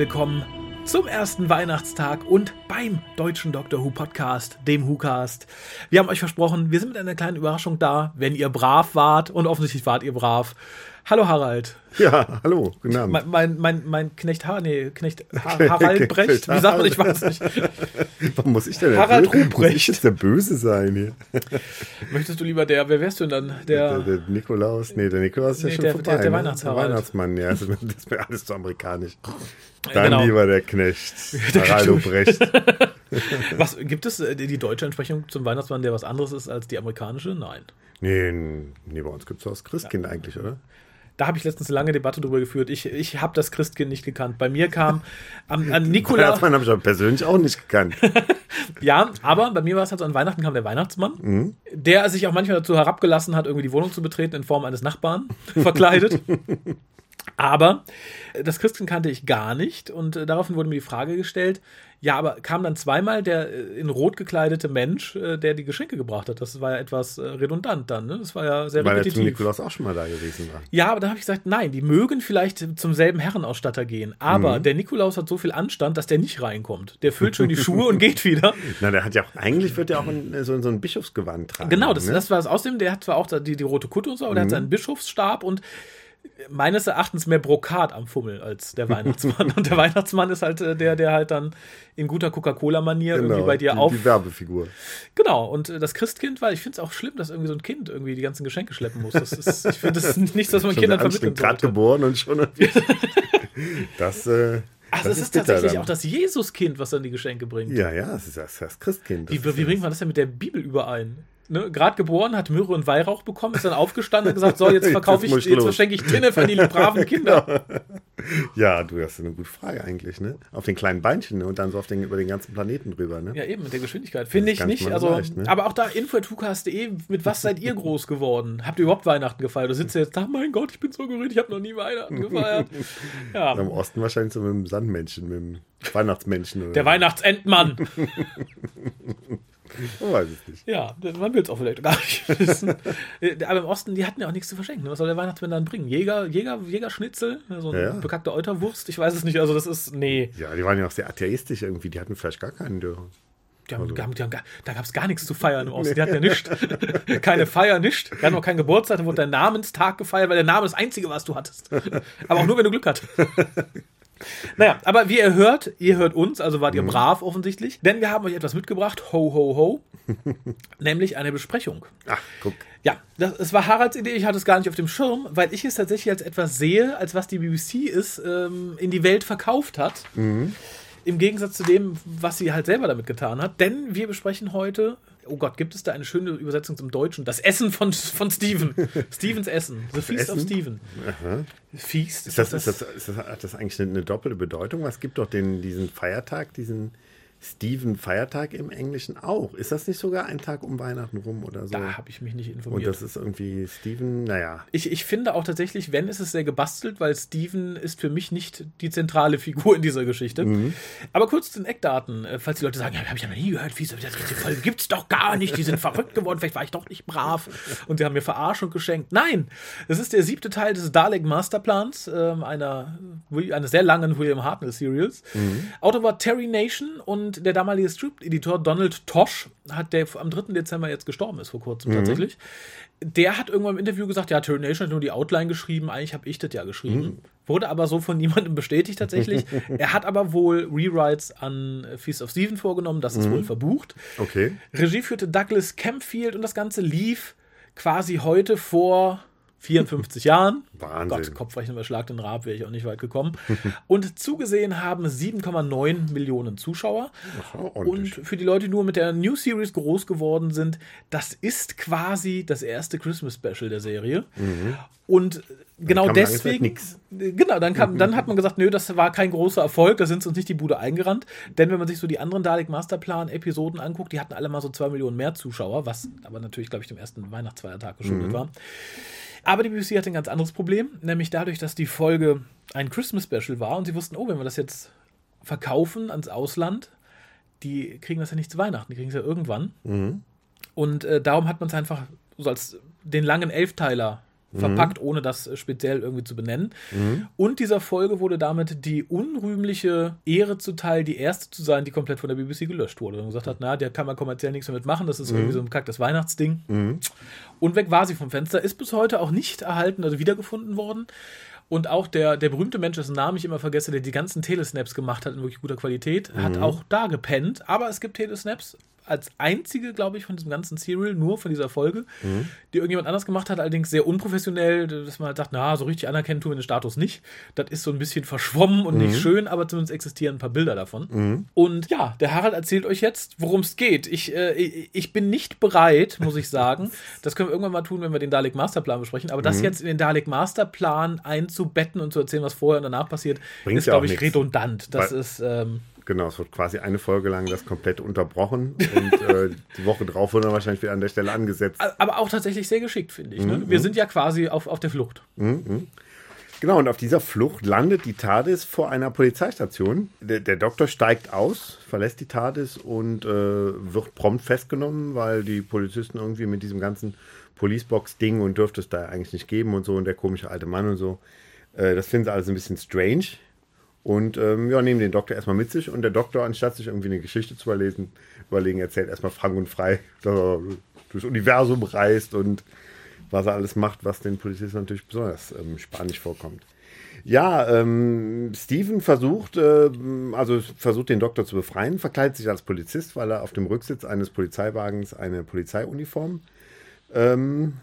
Willkommen zum ersten Weihnachtstag und beim deutschen Doctor Who Podcast, dem WhoCast. Wir haben euch versprochen, wir sind mit einer kleinen Überraschung da, wenn ihr brav wart und offensichtlich wart ihr brav. Hallo Harald. Ja, hallo, guten Abend. Mein, mein, mein, mein Knecht, ha nee, Knecht ha Harald Brecht, wie sagt man, ich weiß nicht. Warum muss ich denn Harald der Ruprecht. muss ich jetzt der Böse sein hier? Möchtest du lieber der, wer wärst du denn dann? Der, Der, der Nikolaus, nee, der Nikolaus ist Nee, ja schon der- vorbei. der- der ne? Weihnachtsharald. Der Weihnachtsmann, ja, das ist, mir- das mir alles zu amerikanisch. Dann genau. lieber der Knecht, Harald Brecht. was, gibt es äh, die, deutsche Entsprechung zum Weihnachtsmann, der was anderes ist als die amerikanische? Nein. Nee, nee, bei uns gibt es das Christkind eigentlich, oder? Da habe ich letztens eine lange Debatte drüber geführt. Ich, ich habe das Christkind nicht gekannt. Bei mir kam am, an Nikolaus. Weihnachtsmann habe ich aber persönlich auch nicht gekannt. Ja, aber bei mir war es halt so, an Weihnachten kam der Weihnachtsmann, der sich auch manchmal dazu herabgelassen hat, irgendwie die Wohnung zu betreten in Form eines Nachbarn, verkleidet. aber das Christkind kannte ich gar nicht und äh, daraufhin wurde mir die Frage gestellt, ja, aber kam dann zweimal der äh, in rot gekleidete Mensch, äh, der die Geschenke gebracht hat. Das war ja etwas äh, redundant dann, ne? Das war ja sehr Weil der repetitiv. Nikolaus auch schon mal da gewesen war. Ja, aber da habe ich gesagt, nein, die mögen vielleicht zum selben Herrenausstatter gehen. Aber Mhm. der Nikolaus hat so viel Anstand, dass der nicht reinkommt. Der füllt schon die Schuhe und geht wieder. Na, der hat ja auch, eigentlich wird er auch in, so, so ein Bischofsgewand tragen. Genau, das, ne? das war es. Außerdem, der hat zwar auch die, die rote Kutte und so, aber der Mhm. hat seinen Bischofsstab und meines Erachtens mehr Brokat am Fummel als der Weihnachtsmann. und der Weihnachtsmann ist halt äh, der, der halt dann in guter Coca-Cola-Manier irgendwie bei dir Genau, die, auf. Die Werbefigur. Genau, und äh, das Christkind, weil ich finde es auch schlimm, dass irgendwie so ein Kind irgendwie die ganzen Geschenke schleppen muss. Das ist, ich finde das ist nichts, was man Kindern vermitteln gerade geboren und schon. das, äh, Ach, das das, ist bitter tatsächlich dann. auch das Jesuskind, was dann die Geschenke bringt. Ja, ja, das ist das, das Christkind. Das Wie, ist wie bringt man das denn mit der Bibel überein? Ne? Gerade geboren, hat Myrrhe und Weihrauch bekommen, ist dann aufgestanden und gesagt, so, jetzt verkaufe ich, Jetzt verschenke ich Tinnef an die braven Kinder. Ja, du hast eine gute Frage eigentlich, ne? Auf den kleinen Beinchen ne? und dann so auf den, über den ganzen Planeten drüber, ne? Ja, eben, mit der Geschwindigkeit. Finde ich nicht Also, so leicht, ne? Aber auch da, info.hukas.de, mit was seid ihr groß geworden? Habt ihr überhaupt Weihnachten gefeiert? Du sitzt jetzt da, mein Gott, ich bin so gerührt, ich habe noch nie Weihnachten gefeiert. Ja, Am Osten wahrscheinlich so mit dem Sandmännchen, mit dem Weihnachtsmännchen. Oder der Weihnachtsendmann. Oh, weiß ich nicht. Ja, man will es auch vielleicht gar nicht wissen. Äh, Aber im Osten, die hatten ja auch nichts zu verschenken. Was soll der Weihnachtsmann dann bringen? Jäger, Jäger, Jägerschnitzel? So eine Ja, ja. bekackte Euterwurst? Ich weiß es nicht. Also, das ist, nee. Ja, die waren ja auch sehr atheistisch irgendwie. Die hatten vielleicht gar keinen Dürr. Die haben, die haben, die haben, gar- da gab es gar nichts zu feiern im Osten. Die hatten ja nichts. Keine Feier, nichts. Die hatten auch keinen Geburtstag. Da wurde dein Namenstag gefeiert, weil der Name das Einzige war, was du hattest. Aber auch nur, wenn du Glück hattest. Naja, aber wie ihr hört, ihr hört uns, also wart ihr brav offensichtlich, denn wir haben euch etwas mitgebracht, ho, ho, ho, nämlich eine Besprechung. Ach, guck. Ja, das, es war Haralds Idee, ich hatte es gar nicht auf dem Schirm, weil ich es tatsächlich als etwas sehe, als was die BBC ist, ähm, in die Welt verkauft hat. Im Gegensatz zu dem, was sie halt selber damit getan hat. Denn wir besprechen heute, oh Gott, gibt es da eine schöne Übersetzung zum Deutschen? Das Essen von, von Steven. Stevens Essen. The Feast of Essen? Steven. Feast? Ist das, ist, das, ist, das, hat das eigentlich eine, doppelte Bedeutung? Es gibt doch den, diesen Feiertag, diesen Steven-Feiertag im Englischen auch. Ist das nicht sogar ein Tag um Weihnachten rum oder so? Da habe ich mich nicht Und informiert. das ist irgendwie Steven, naja. Ich, ich finde auch tatsächlich, wenn, ist es sehr gebastelt, weil Steven ist für mich nicht die zentrale Figur in dieser Geschichte. Aber kurz zu den Eckdaten, äh, falls die Leute sagen, ja, habe ich ja noch nie gehört, wie so, das Folge gibt's doch gar nicht, die sind verrückt geworden, vielleicht war ich doch nicht brav und die haben mir Verarschung geschenkt. Nein, es ist der siebte Teil des Dalek Masterplans, ähm, einer, eines sehr langen William Hartnell Serials. Autor war Terry Nation und der damalige Script-Editor Donald Tosh, hat der am 3. Dezember jetzt gestorben ist, vor kurzem tatsächlich. Der hat irgendwann im Interview gesagt, ja, Terry Nation hat nur die Outline geschrieben, eigentlich habe ich das ja geschrieben. Wurde aber so von niemandem bestätigt tatsächlich. er hat aber wohl Rewrites an Feast of Steven vorgenommen, das ist wohl verbucht. Okay. Regie führte Douglas Campfield und das Ganze lief quasi heute vor 54 Jahren. Wahnsinn. Gott, Kopfrechnen überschlag den Rab, wäre ich auch nicht weit gekommen. und zugesehen haben 7,9 Millionen Zuschauer. Und für die Leute, die nur mit der New Series groß geworden sind, das ist quasi das erste Christmas Special der Serie. Und genau deswegen. Genau, dann, kam, dann hat man gesagt, nö, das war kein großer Erfolg, da sind uns nicht die Bude eingerannt. Denn wenn man sich so die anderen Dalek Masterplan-Episoden anguckt, die hatten alle mal so zwei Millionen mehr Zuschauer, was aber natürlich, glaube ich, dem ersten Weihnachtsfeiertag geschuldet war. Aber die BBC hatte ein ganz anderes Problem, nämlich dadurch, dass die Folge ein Christmas Special war und sie wussten, oh, wenn wir das jetzt verkaufen ans Ausland, die kriegen das ja nicht zu Weihnachten, die kriegen es ja irgendwann. Und äh, darum hat man es einfach so als den langen Elfteiler verpackt, ohne das speziell irgendwie zu benennen. Und dieser Folge wurde damit die unrühmliche Ehre zuteil, die erste zu sein, die komplett von der BBC gelöscht wurde. Und gesagt hat, na, der kann man kommerziell nichts damit machen, das ist irgendwie so ein kacktes Weihnachtsding. Und weg war sie vom Fenster, ist bis heute auch nicht erhalten, also wiedergefunden worden. Und auch der, der berühmte Mensch, dessen Namen ich immer vergesse, der die ganzen Telesnaps gemacht hat in wirklich guter Qualität, hat auch da gepennt. Aber es gibt Telesnaps als einzige, glaube ich, von diesem ganzen Serial, nur von dieser Folge, die irgendjemand anders gemacht hat, allerdings sehr unprofessionell, dass man halt sagt, na, so richtig anerkennen tun wir den Status nicht. Das ist so ein bisschen verschwommen und nicht schön, aber zumindest existieren ein paar Bilder davon. Und ja, der Harald erzählt euch jetzt, worum es geht. Ich, äh, ich bin nicht bereit, muss ich sagen. Das können wir irgendwann mal tun, wenn wir den Dalek Masterplan besprechen. Aber das jetzt in den Dalek Masterplan einzubetten und zu erzählen, was vorher und danach passiert, Bringt ist, glaube ich, redundant. Das Weil- ist. Ähm, Genau, es wird quasi eine Folge lang das komplett unterbrochen und äh, die Woche drauf dann wahrscheinlich wieder an der Stelle angesetzt. aber auch tatsächlich sehr geschickt, finde ich. Ne? Wir sind ja quasi auf, auf der Flucht. Genau, und auf dieser Flucht landet die TARDIS vor einer Polizeistation. Der, der Doktor steigt aus, verlässt die TARDIS und äh, wird prompt festgenommen, weil die Polizisten irgendwie mit diesem ganzen Policebox-Ding und dürfte es da eigentlich nicht geben und so und der komische alte Mann und so. Äh, das finden sie alles ein bisschen strange. Und ähm, ja, nehmen den Doktor erstmal mit sich und der Doktor, anstatt sich irgendwie eine Geschichte zu überlesen, überlegen, erzählt erstmal frank und frei, dass er durchs Universum reist und was er alles macht, was den Polizisten natürlich besonders ähm, spanisch vorkommt. Ja, ähm, Steven versucht, äh, also versucht den Doktor zu befreien, verkleidet sich als Polizist, weil er auf dem Rücksitz eines Polizeiwagens eine Polizeiuniform ähm,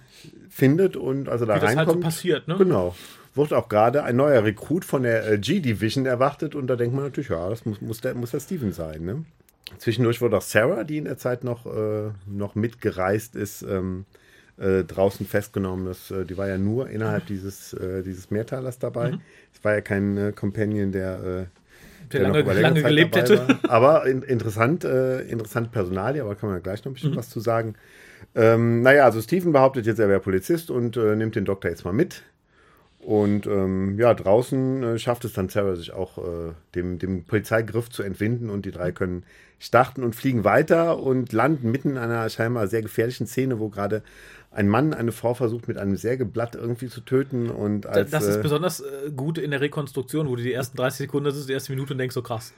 findet und also da Wie das halt reinkommt. so passiert, ne? Genau. Wird auch gerade ein neuer Rekrut von der äh, G-Division erwartet und da denkt man natürlich, ja, das muss, muss, der, muss der Steven sein. Ne? Zwischendurch wird auch Sarah, die in der Zeit noch, äh, noch mitgereist ist, ähm, äh, draußen festgenommen. Das, äh, die war ja nur innerhalb dieses, äh, dieses Mehrteilers dabei. Es war ja kein äh, Companion, der, Der noch lange, lange gelebt hätte. War. Aber in, interessant, äh, interessant Personalie, aber kann man ja gleich noch ein Mhm. bisschen was zu sagen. Ähm, naja, also Steven behauptet jetzt, er wäre Polizist und äh, nimmt den Doktor jetzt mal mit. Und ähm, ja, draußen äh, schafft es dann Sarah sich auch äh, dem, dem Polizeigriff zu entwinden und die drei können starten und fliegen weiter und landen mitten in einer scheinbar sehr gefährlichen Szene, wo gerade ein Mann eine Frau versucht mit einem Sägeblatt irgendwie zu töten und als das äh, ist besonders äh, gut in der Rekonstruktion, wo du die ersten 30 Sekunden, das ist die erste Minute und denkst so krass.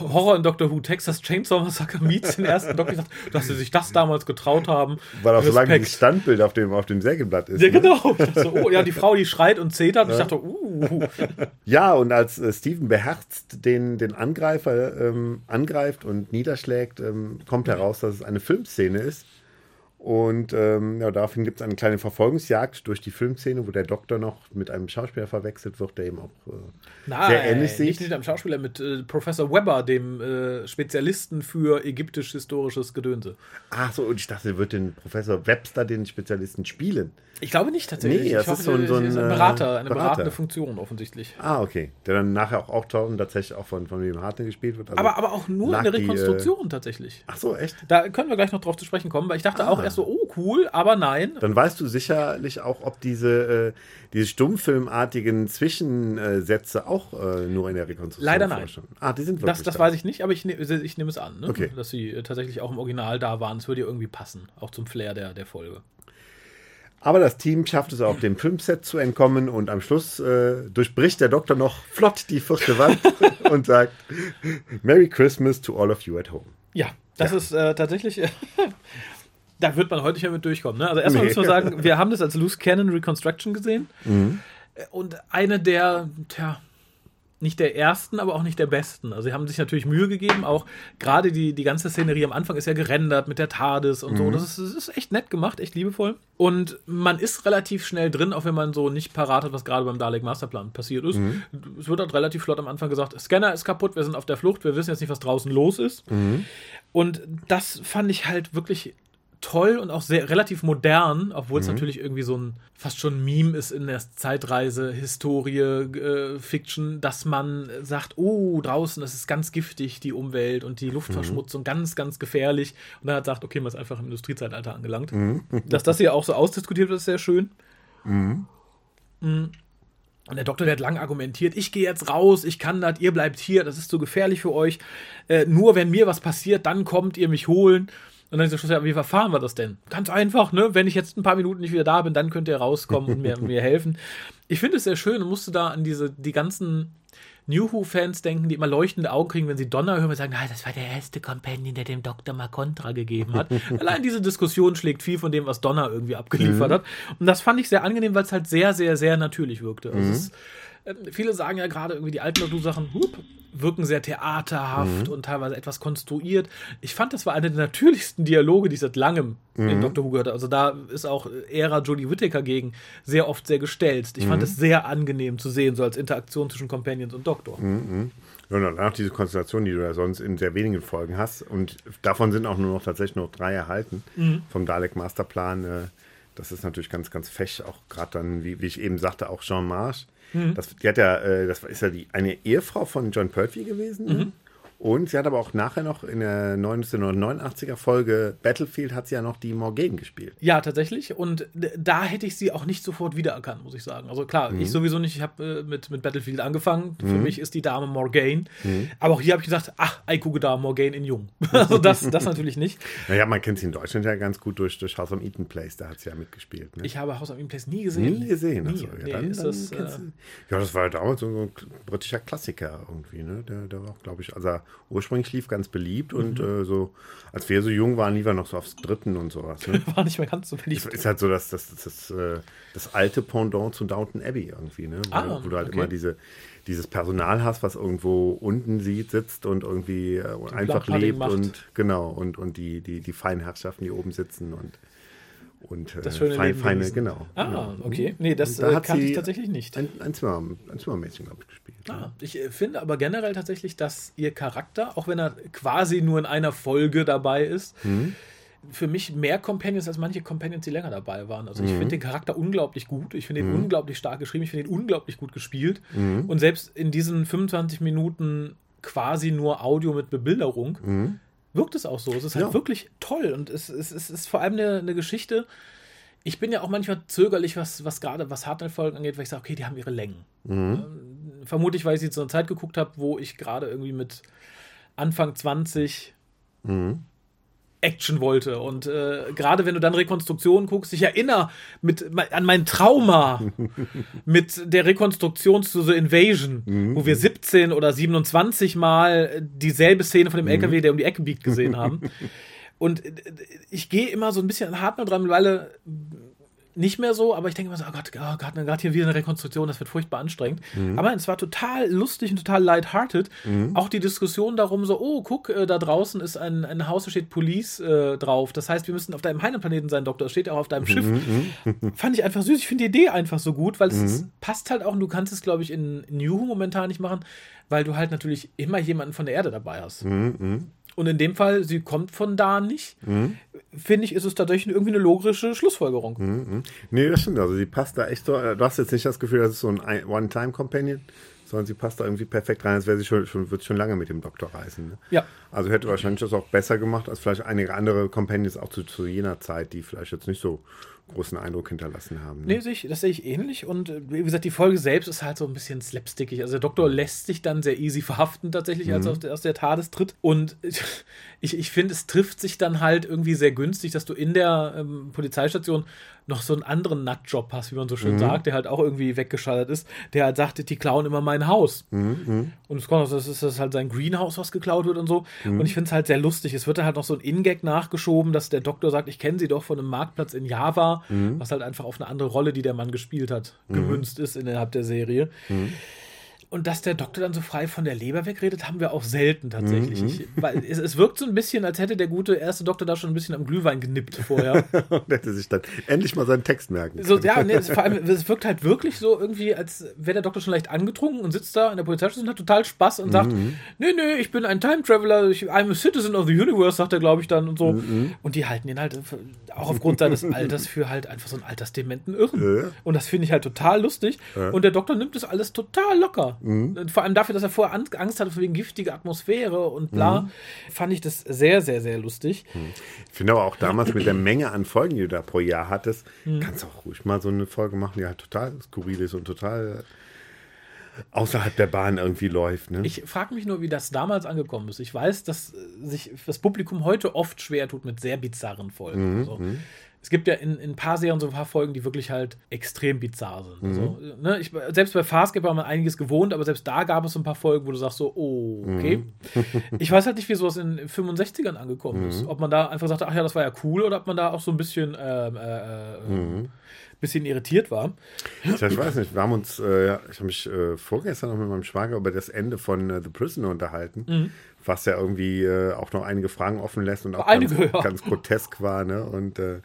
Horror in Doctor Who, Texas Chainsaw Massacre meets den ersten Doktor. Ich dachte, dass sie sich das damals getraut haben. weil auch so lange dieses Standbild auf dem, auf dem Sägeblatt ist. Ja, ne? genau. So, oh ja, die Frau, die schreit und zetert. Und ich dachte, uh. Ja, und als äh, Steven beherzt den, den Angreifer ähm, angreift und niederschlägt, ähm, kommt heraus, dass es eine Filmszene ist. Und ähm, ja, daraufhin gibt es eine kleine Verfolgungsjagd durch die Filmszene, wo der Doktor noch mit einem Schauspieler verwechselt wird, der eben auch äh, Nein, sehr ähnlich nicht sieht. mit einem Schauspieler, mit äh, Professor Webber, dem äh, Spezialisten für ägyptisch-historisches Gedönse. Ach so, und ich dachte, er wird den Professor Webster, den Spezialisten, spielen. Ich glaube nicht tatsächlich. Nee, ich das ist so ein- so ein, ein äh, Berater, eine Berater. beratende Funktion offensichtlich. Ah, okay. Der dann nachher auch auftaucht und tatsächlich auch von, von William Hartnell gespielt wird. Also Aber, aber auch nur in der die, äh, Rekonstruktion tatsächlich. Ach so, echt? Da können wir gleich noch drauf zu sprechen kommen, weil ich dachte Ah. auch erst so, oh cool, aber nein. Dann weißt du sicherlich auch, ob diese, äh, diese stummfilmartigen Zwischensätze auch äh, nur in der Rekonstruktion Leider nein. vorstellen. Ah, die sind wirklich Das, das da. weiß ich nicht, aber ich, ne, ich nehme es an, ne? Okay. dass sie äh, tatsächlich auch im Original da waren. Es würde ja irgendwie passen, auch zum Flair der, der Folge. Aber das Team schafft es auch, dem Filmset zu entkommen und am Schluss äh, durchbricht der Doktor noch flott die vierte Wand und sagt Merry Christmas to all of you at home. Ja, das ist äh, tatsächlich. da wird man heute nicht mehr mit durchkommen. Ne? Also erstmal Nee. müssen wir sagen, wir haben das als Loose Cannon Reconstruction gesehen. Äh, Und eine der, tja, nicht der ersten, aber auch nicht der besten. Also sie haben sich natürlich Mühe gegeben, auch gerade die, die ganze Szenerie am Anfang ist ja gerendert mit der TARDIS und so. Das ist, das ist echt nett gemacht, echt liebevoll. Und man ist relativ schnell drin, auch wenn man so nicht parat hat, was gerade beim Dalek Masterplan passiert ist. Es wird halt relativ flott am Anfang gesagt, Scanner ist kaputt, wir sind auf der Flucht, wir wissen jetzt nicht, was draußen los ist. Und das fand ich halt wirklich toll und auch sehr relativ modern, obwohl es natürlich irgendwie so ein fast schon Meme ist in der Zeitreise, Historie, äh, Fiction, dass man sagt, oh, draußen, das ist ganz giftig, die Umwelt und die Luftverschmutzung, ganz, ganz gefährlich. Und dann hat sagt, okay, man ist einfach im Industriezeitalter angelangt. Dass das hier auch so ausdiskutiert wird, ist sehr schön. Mm. Und der Doktor, der hat lang argumentiert, ich gehe jetzt raus, ich kann das, ihr bleibt hier, das ist zu gefährlich für euch. Äh, nur wenn mir was passiert, dann kommt ihr mich holen. Und dann ist der Schluss, ja, wie verfahren wir das denn? Ganz einfach, ne? Wenn ich jetzt ein paar Minuten nicht wieder da bin, dann könnt ihr rauskommen und mir, mir helfen. Ich finde es sehr schön und musste da an diese, die ganzen New Who-Fans denken, die immer leuchtende Augen kriegen, wenn sie Donner hören und sagen, ah, das war der erste Companion, der dem Doktor mal Contra gegeben hat. Allein diese Diskussion schlägt viel von dem, was Donner irgendwie abgeliefert mhm. hat. Und das fand ich sehr angenehm, weil es halt sehr, sehr, sehr natürlich wirkte. Also mhm. es, viele sagen ja gerade irgendwie die alten Doctor-Sachen, wirken sehr theaterhaft mhm. und teilweise etwas konstruiert. Ich fand, das war einer der natürlichsten Dialoge, die ich seit langem mhm. in Doctor Who gehört habe. Also da ist auch Ära Jodie Whittaker gegen sehr oft sehr gestellt. Ich mhm. fand es sehr angenehm zu sehen, so als Interaktion zwischen Companions und Doktor. Mhm. Und danach diese Konstellation, die du ja sonst in sehr wenigen Folgen hast. Und davon sind auch nur noch tatsächlich noch drei erhalten mhm. vom Dalek Masterplan. Äh, das ist natürlich ganz, ganz fech. Auch gerade dann, wie, wie ich eben sagte, auch Jean Marsch Mhm. Das, die hat ja, äh, das ist ja die, eine Ehefrau von John Pertwee gewesen. Ne? Und sie hat aber auch nachher noch in der 1989er Folge Battlefield hat sie ja noch die Morgan gespielt. Ja, tatsächlich. Und da hätte ich sie auch nicht sofort wiedererkannt, muss ich sagen. Also klar, mhm. ich sowieso nicht. Ich habe äh, mit, mit Battlefield angefangen. Mhm. Für mich ist die Dame Morgan. Mhm. Aber auch hier habe ich gesagt, ach, ich gucke da Morgan in Jung. also das, das natürlich nicht. Naja, man kennt sie in Deutschland ja ganz gut durch, durch House of Eaton Place. Da hat sie ja mitgespielt. Ne? Ich habe House of Eaton Place nie gesehen. Nie gesehen. Nie. Also, ja, nee, dann, dann das, äh, ja, das war ja damals so ein britischer Klassiker irgendwie. Ne? Der, der war, glaube ich, also ursprünglich lief ganz beliebt mhm. und äh, so, als wir so jung waren, lief er noch so aufs Dritten und sowas. Ne? War nicht mehr ganz so beliebt. Es ist halt so das, das, das, das, äh, das alte Pendant zu Downton Abbey irgendwie, ne? Wo, ah, wo du halt okay. immer diese, dieses Personal hast, was irgendwo unten sieht, sitzt und irgendwie äh, einfach lebt und genau, und, und die, die, die feinen Herrschaften, die oben sitzen und und das schöne fein, feine, genau. Ah, genau. okay. Nee, das da äh, kannte ich tatsächlich nicht. Ein, ein, Zimmer, ein Zimmermädchen, glaube ich, gespielt. Ah, ich äh, finde aber generell tatsächlich, dass ihr Charakter, auch wenn er quasi nur in einer Folge dabei ist, mhm. für mich mehr Companions als manche Companions, die länger dabei waren. Also ich mhm. finde den Charakter unglaublich gut. Ich finde ihn mhm. unglaublich stark geschrieben. Ich finde ihn unglaublich gut gespielt. Mhm. Und selbst in diesen 25 Minuten quasi nur Audio mit Bebilderung mhm wirkt es auch so. Es ist halt ja. wirklich toll und es, es, es ist vor allem eine, eine, Geschichte. Ich bin ja auch manchmal zögerlich, was, was gerade was Hardline-Folgen angeht, weil ich sage, okay, die haben ihre Längen. Mhm. Ähm, vermutlich, weil ich sie zu einer Zeit geguckt habe, wo ich gerade irgendwie mit Anfang 20 mhm. Action wollte. Und äh, gerade wenn du dann Rekonstruktionen guckst, ich erinnere mit, an mein Trauma mit der Rekonstruktion zu The Invasion, mhm. wo wir 17 oder 27 Mal dieselbe Szene von dem LKW, mhm. der um die Ecke biegt, gesehen haben. Und äh, ich gehe immer so ein bisschen an Hartner dran, weil nicht mehr so, aber ich denke immer so, oh Gott, oh Gott, gerade hier wieder eine Rekonstruktion, das wird furchtbar anstrengend. Mhm. Aber es war total lustig und total lighthearted. Mhm. Auch die Diskussion darum, so, oh, guck, äh, da draußen ist ein, ein Haus, da steht Police äh, drauf. Das heißt, wir müssen auf deinem Heimatplaneten sein, Doktor. Das steht ja auch auf deinem Schiff. Mhm. mhm. Fand ich einfach süß. Ich finde die Idee einfach so gut, weil es ist, mhm. passt halt auch und du kannst es, glaube ich, in New momentan nicht machen, weil du halt natürlich immer jemanden von der Erde dabei hast. Und in dem Fall, sie kommt von da nicht, mhm. finde ich, ist es tatsächlich irgendwie eine logische Schlussfolgerung. Mhm, mhm. Nee, das stimmt. Also sie passt da echt so. Du hast jetzt nicht das Gefühl, das ist so ein One-Time-Companion, sondern sie passt da irgendwie perfekt rein, als wäre sie schon, schon, wird schon lange mit dem Doktor reisen. Ne? Ja. Also hätte wahrscheinlich das auch besser gemacht als vielleicht einige andere Companions auch zu, zu jener Zeit, die vielleicht jetzt nicht so großen Eindruck hinterlassen haben. Ne? Nee, sehe ich, das sehe ich ähnlich. Und äh, wie gesagt, die Folge selbst ist halt so ein bisschen slapstickig. Also der Doktor lässt sich dann sehr easy verhaften, tatsächlich, als mhm. er aus der, aus der TARDIS tritt. Und ich, ich finde, es trifft sich dann halt irgendwie sehr günstig, dass du in der ähm, Polizeistation noch so einen anderen Nutjob hast, wie man so schön mhm. sagt, der halt auch irgendwie weggeschaltet ist, der halt sagte, die klauen immer mein Haus. Mhm. mhm. Und es kommt, das ist das halt sein Greenhouse, was geklaut wird und so. Mhm. Und ich finde es halt sehr lustig. Es wird dann halt noch so ein In-Gag nachgeschoben, dass der Doktor sagt, ich kenne sie doch von einem Marktplatz in Java, mhm. was halt einfach auf eine andere Rolle, die der Mann gespielt hat, gemünzt ist innerhalb der Serie. Und dass der Doktor dann so frei von der Leber wegredet, haben wir auch selten tatsächlich. Mhm. Ich, weil es, es, wirkt so ein bisschen, als hätte der gute erste Doktor da schon ein bisschen am Glühwein genippt vorher. und hätte sich dann endlich mal seinen Text merken können. So, ja, nee, es, vor allem, es wirkt halt wirklich so irgendwie, als wäre der Doktor schon leicht angetrunken und sitzt da in der Polizeistation und hat total Spaß und sagt, mhm. nee, nee, ich bin ein Time Traveler, ich, I'm a citizen of the universe, sagt er, glaube ich, dann und so. Mhm. Und die halten ihn halt auch aufgrund seines Alters für halt einfach so einen altersdementen Irren. Ja. Und das finde ich halt total lustig. Ja. Und der Doktor nimmt das alles total locker. Mhm. Vor allem dafür, dass er vorher Angst hatte wegen giftiger Atmosphäre und bla, mhm. fand ich das sehr, sehr, sehr lustig. Mhm. Ich finde aber auch damals mit der Menge an Folgen, die du da pro Jahr hattest, mhm. kannst du auch ruhig mal so eine Folge machen, die halt total skurril ist und total außerhalb der Bahn irgendwie läuft. Ne? Ich frage mich nur, wie das damals angekommen ist. Ich weiß, dass sich das Publikum heute oft schwer tut mit sehr bizarren Folgen. Mhm, so. Es gibt ja in, in ein paar Serien so ein paar Folgen, die wirklich halt extrem bizarr sind. Mhm. Also, ne, ich, selbst bei Farscape war man einiges gewohnt, aber selbst da gab es so ein paar Folgen, wo du sagst so, oh, okay. Mhm. ich weiß halt nicht, wie sowas in 65ern angekommen mhm. ist. Ob man da einfach sagte, ach ja, das war ja cool, oder ob man da auch so ein bisschen ähm, äh, äh, mhm. bisschen irritiert war. Ich, weiß nicht, wir haben uns, äh, ich habe mich äh, vorgestern noch mit meinem Schwager über das Ende von äh, The Prisoner unterhalten, mhm. was ja irgendwie äh, auch noch einige Fragen offen lässt und auch ganz, ganz grotesk war. Ne? Und äh,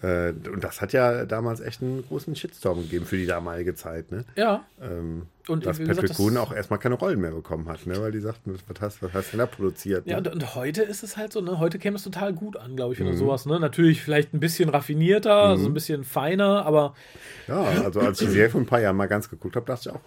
und das hat ja damals echt einen großen Shitstorm gegeben für die damalige Zeit. Ne? Ja. Ähm, und dass Patrick gesagt, Boone auch erstmal keine Rollen mehr bekommen hat, ne? weil die sagten, was hast, was hast du denn da produziert? Ne? Ja, und, und, heute ist es halt so, ne? heute käme es total gut an, glaube ich, oder mhm. sowas. Ne? Natürlich vielleicht ein bisschen raffinierter, mhm. so ein bisschen feiner, aber. Ja, also als ich die Serie vor ein paar Jahren mal ganz geguckt habe, dachte ich auch,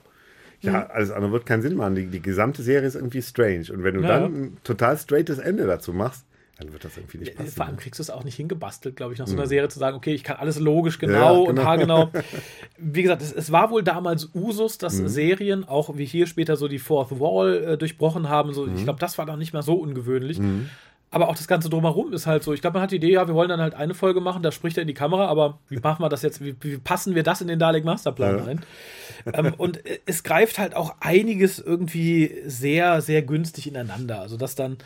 ja, mhm. alles andere wird keinen Sinn machen. Die, die gesamte Serie ist irgendwie strange. Und wenn du ja. dann ein total straightes Ende dazu machst, dann wird das irgendwie nicht äh, passen. Vor allem ne? kriegst du es auch nicht hingebastelt, glaube ich, nach so einer mhm. Serie zu sagen, okay, ich kann alles logisch genau, ja, genau. und haargenau. wie gesagt, es, es, war wohl damals Usus, dass mhm. Serien, auch wie hier später so die Fourth Wall äh, durchbrochen haben. So, mhm. Ich glaube, das war dann nicht mehr so ungewöhnlich. Mhm. Aber auch das Ganze drumherum ist halt so. Ich glaube, man hat die Idee, ja, wir wollen dann halt eine Folge machen, da spricht er in die Kamera, aber wie machen wir das jetzt? Wie, wie passen wir das in den Dalek Masterplan ja. ein? ähm, und es greift halt auch einiges irgendwie sehr, sehr günstig ineinander. Also, dass dann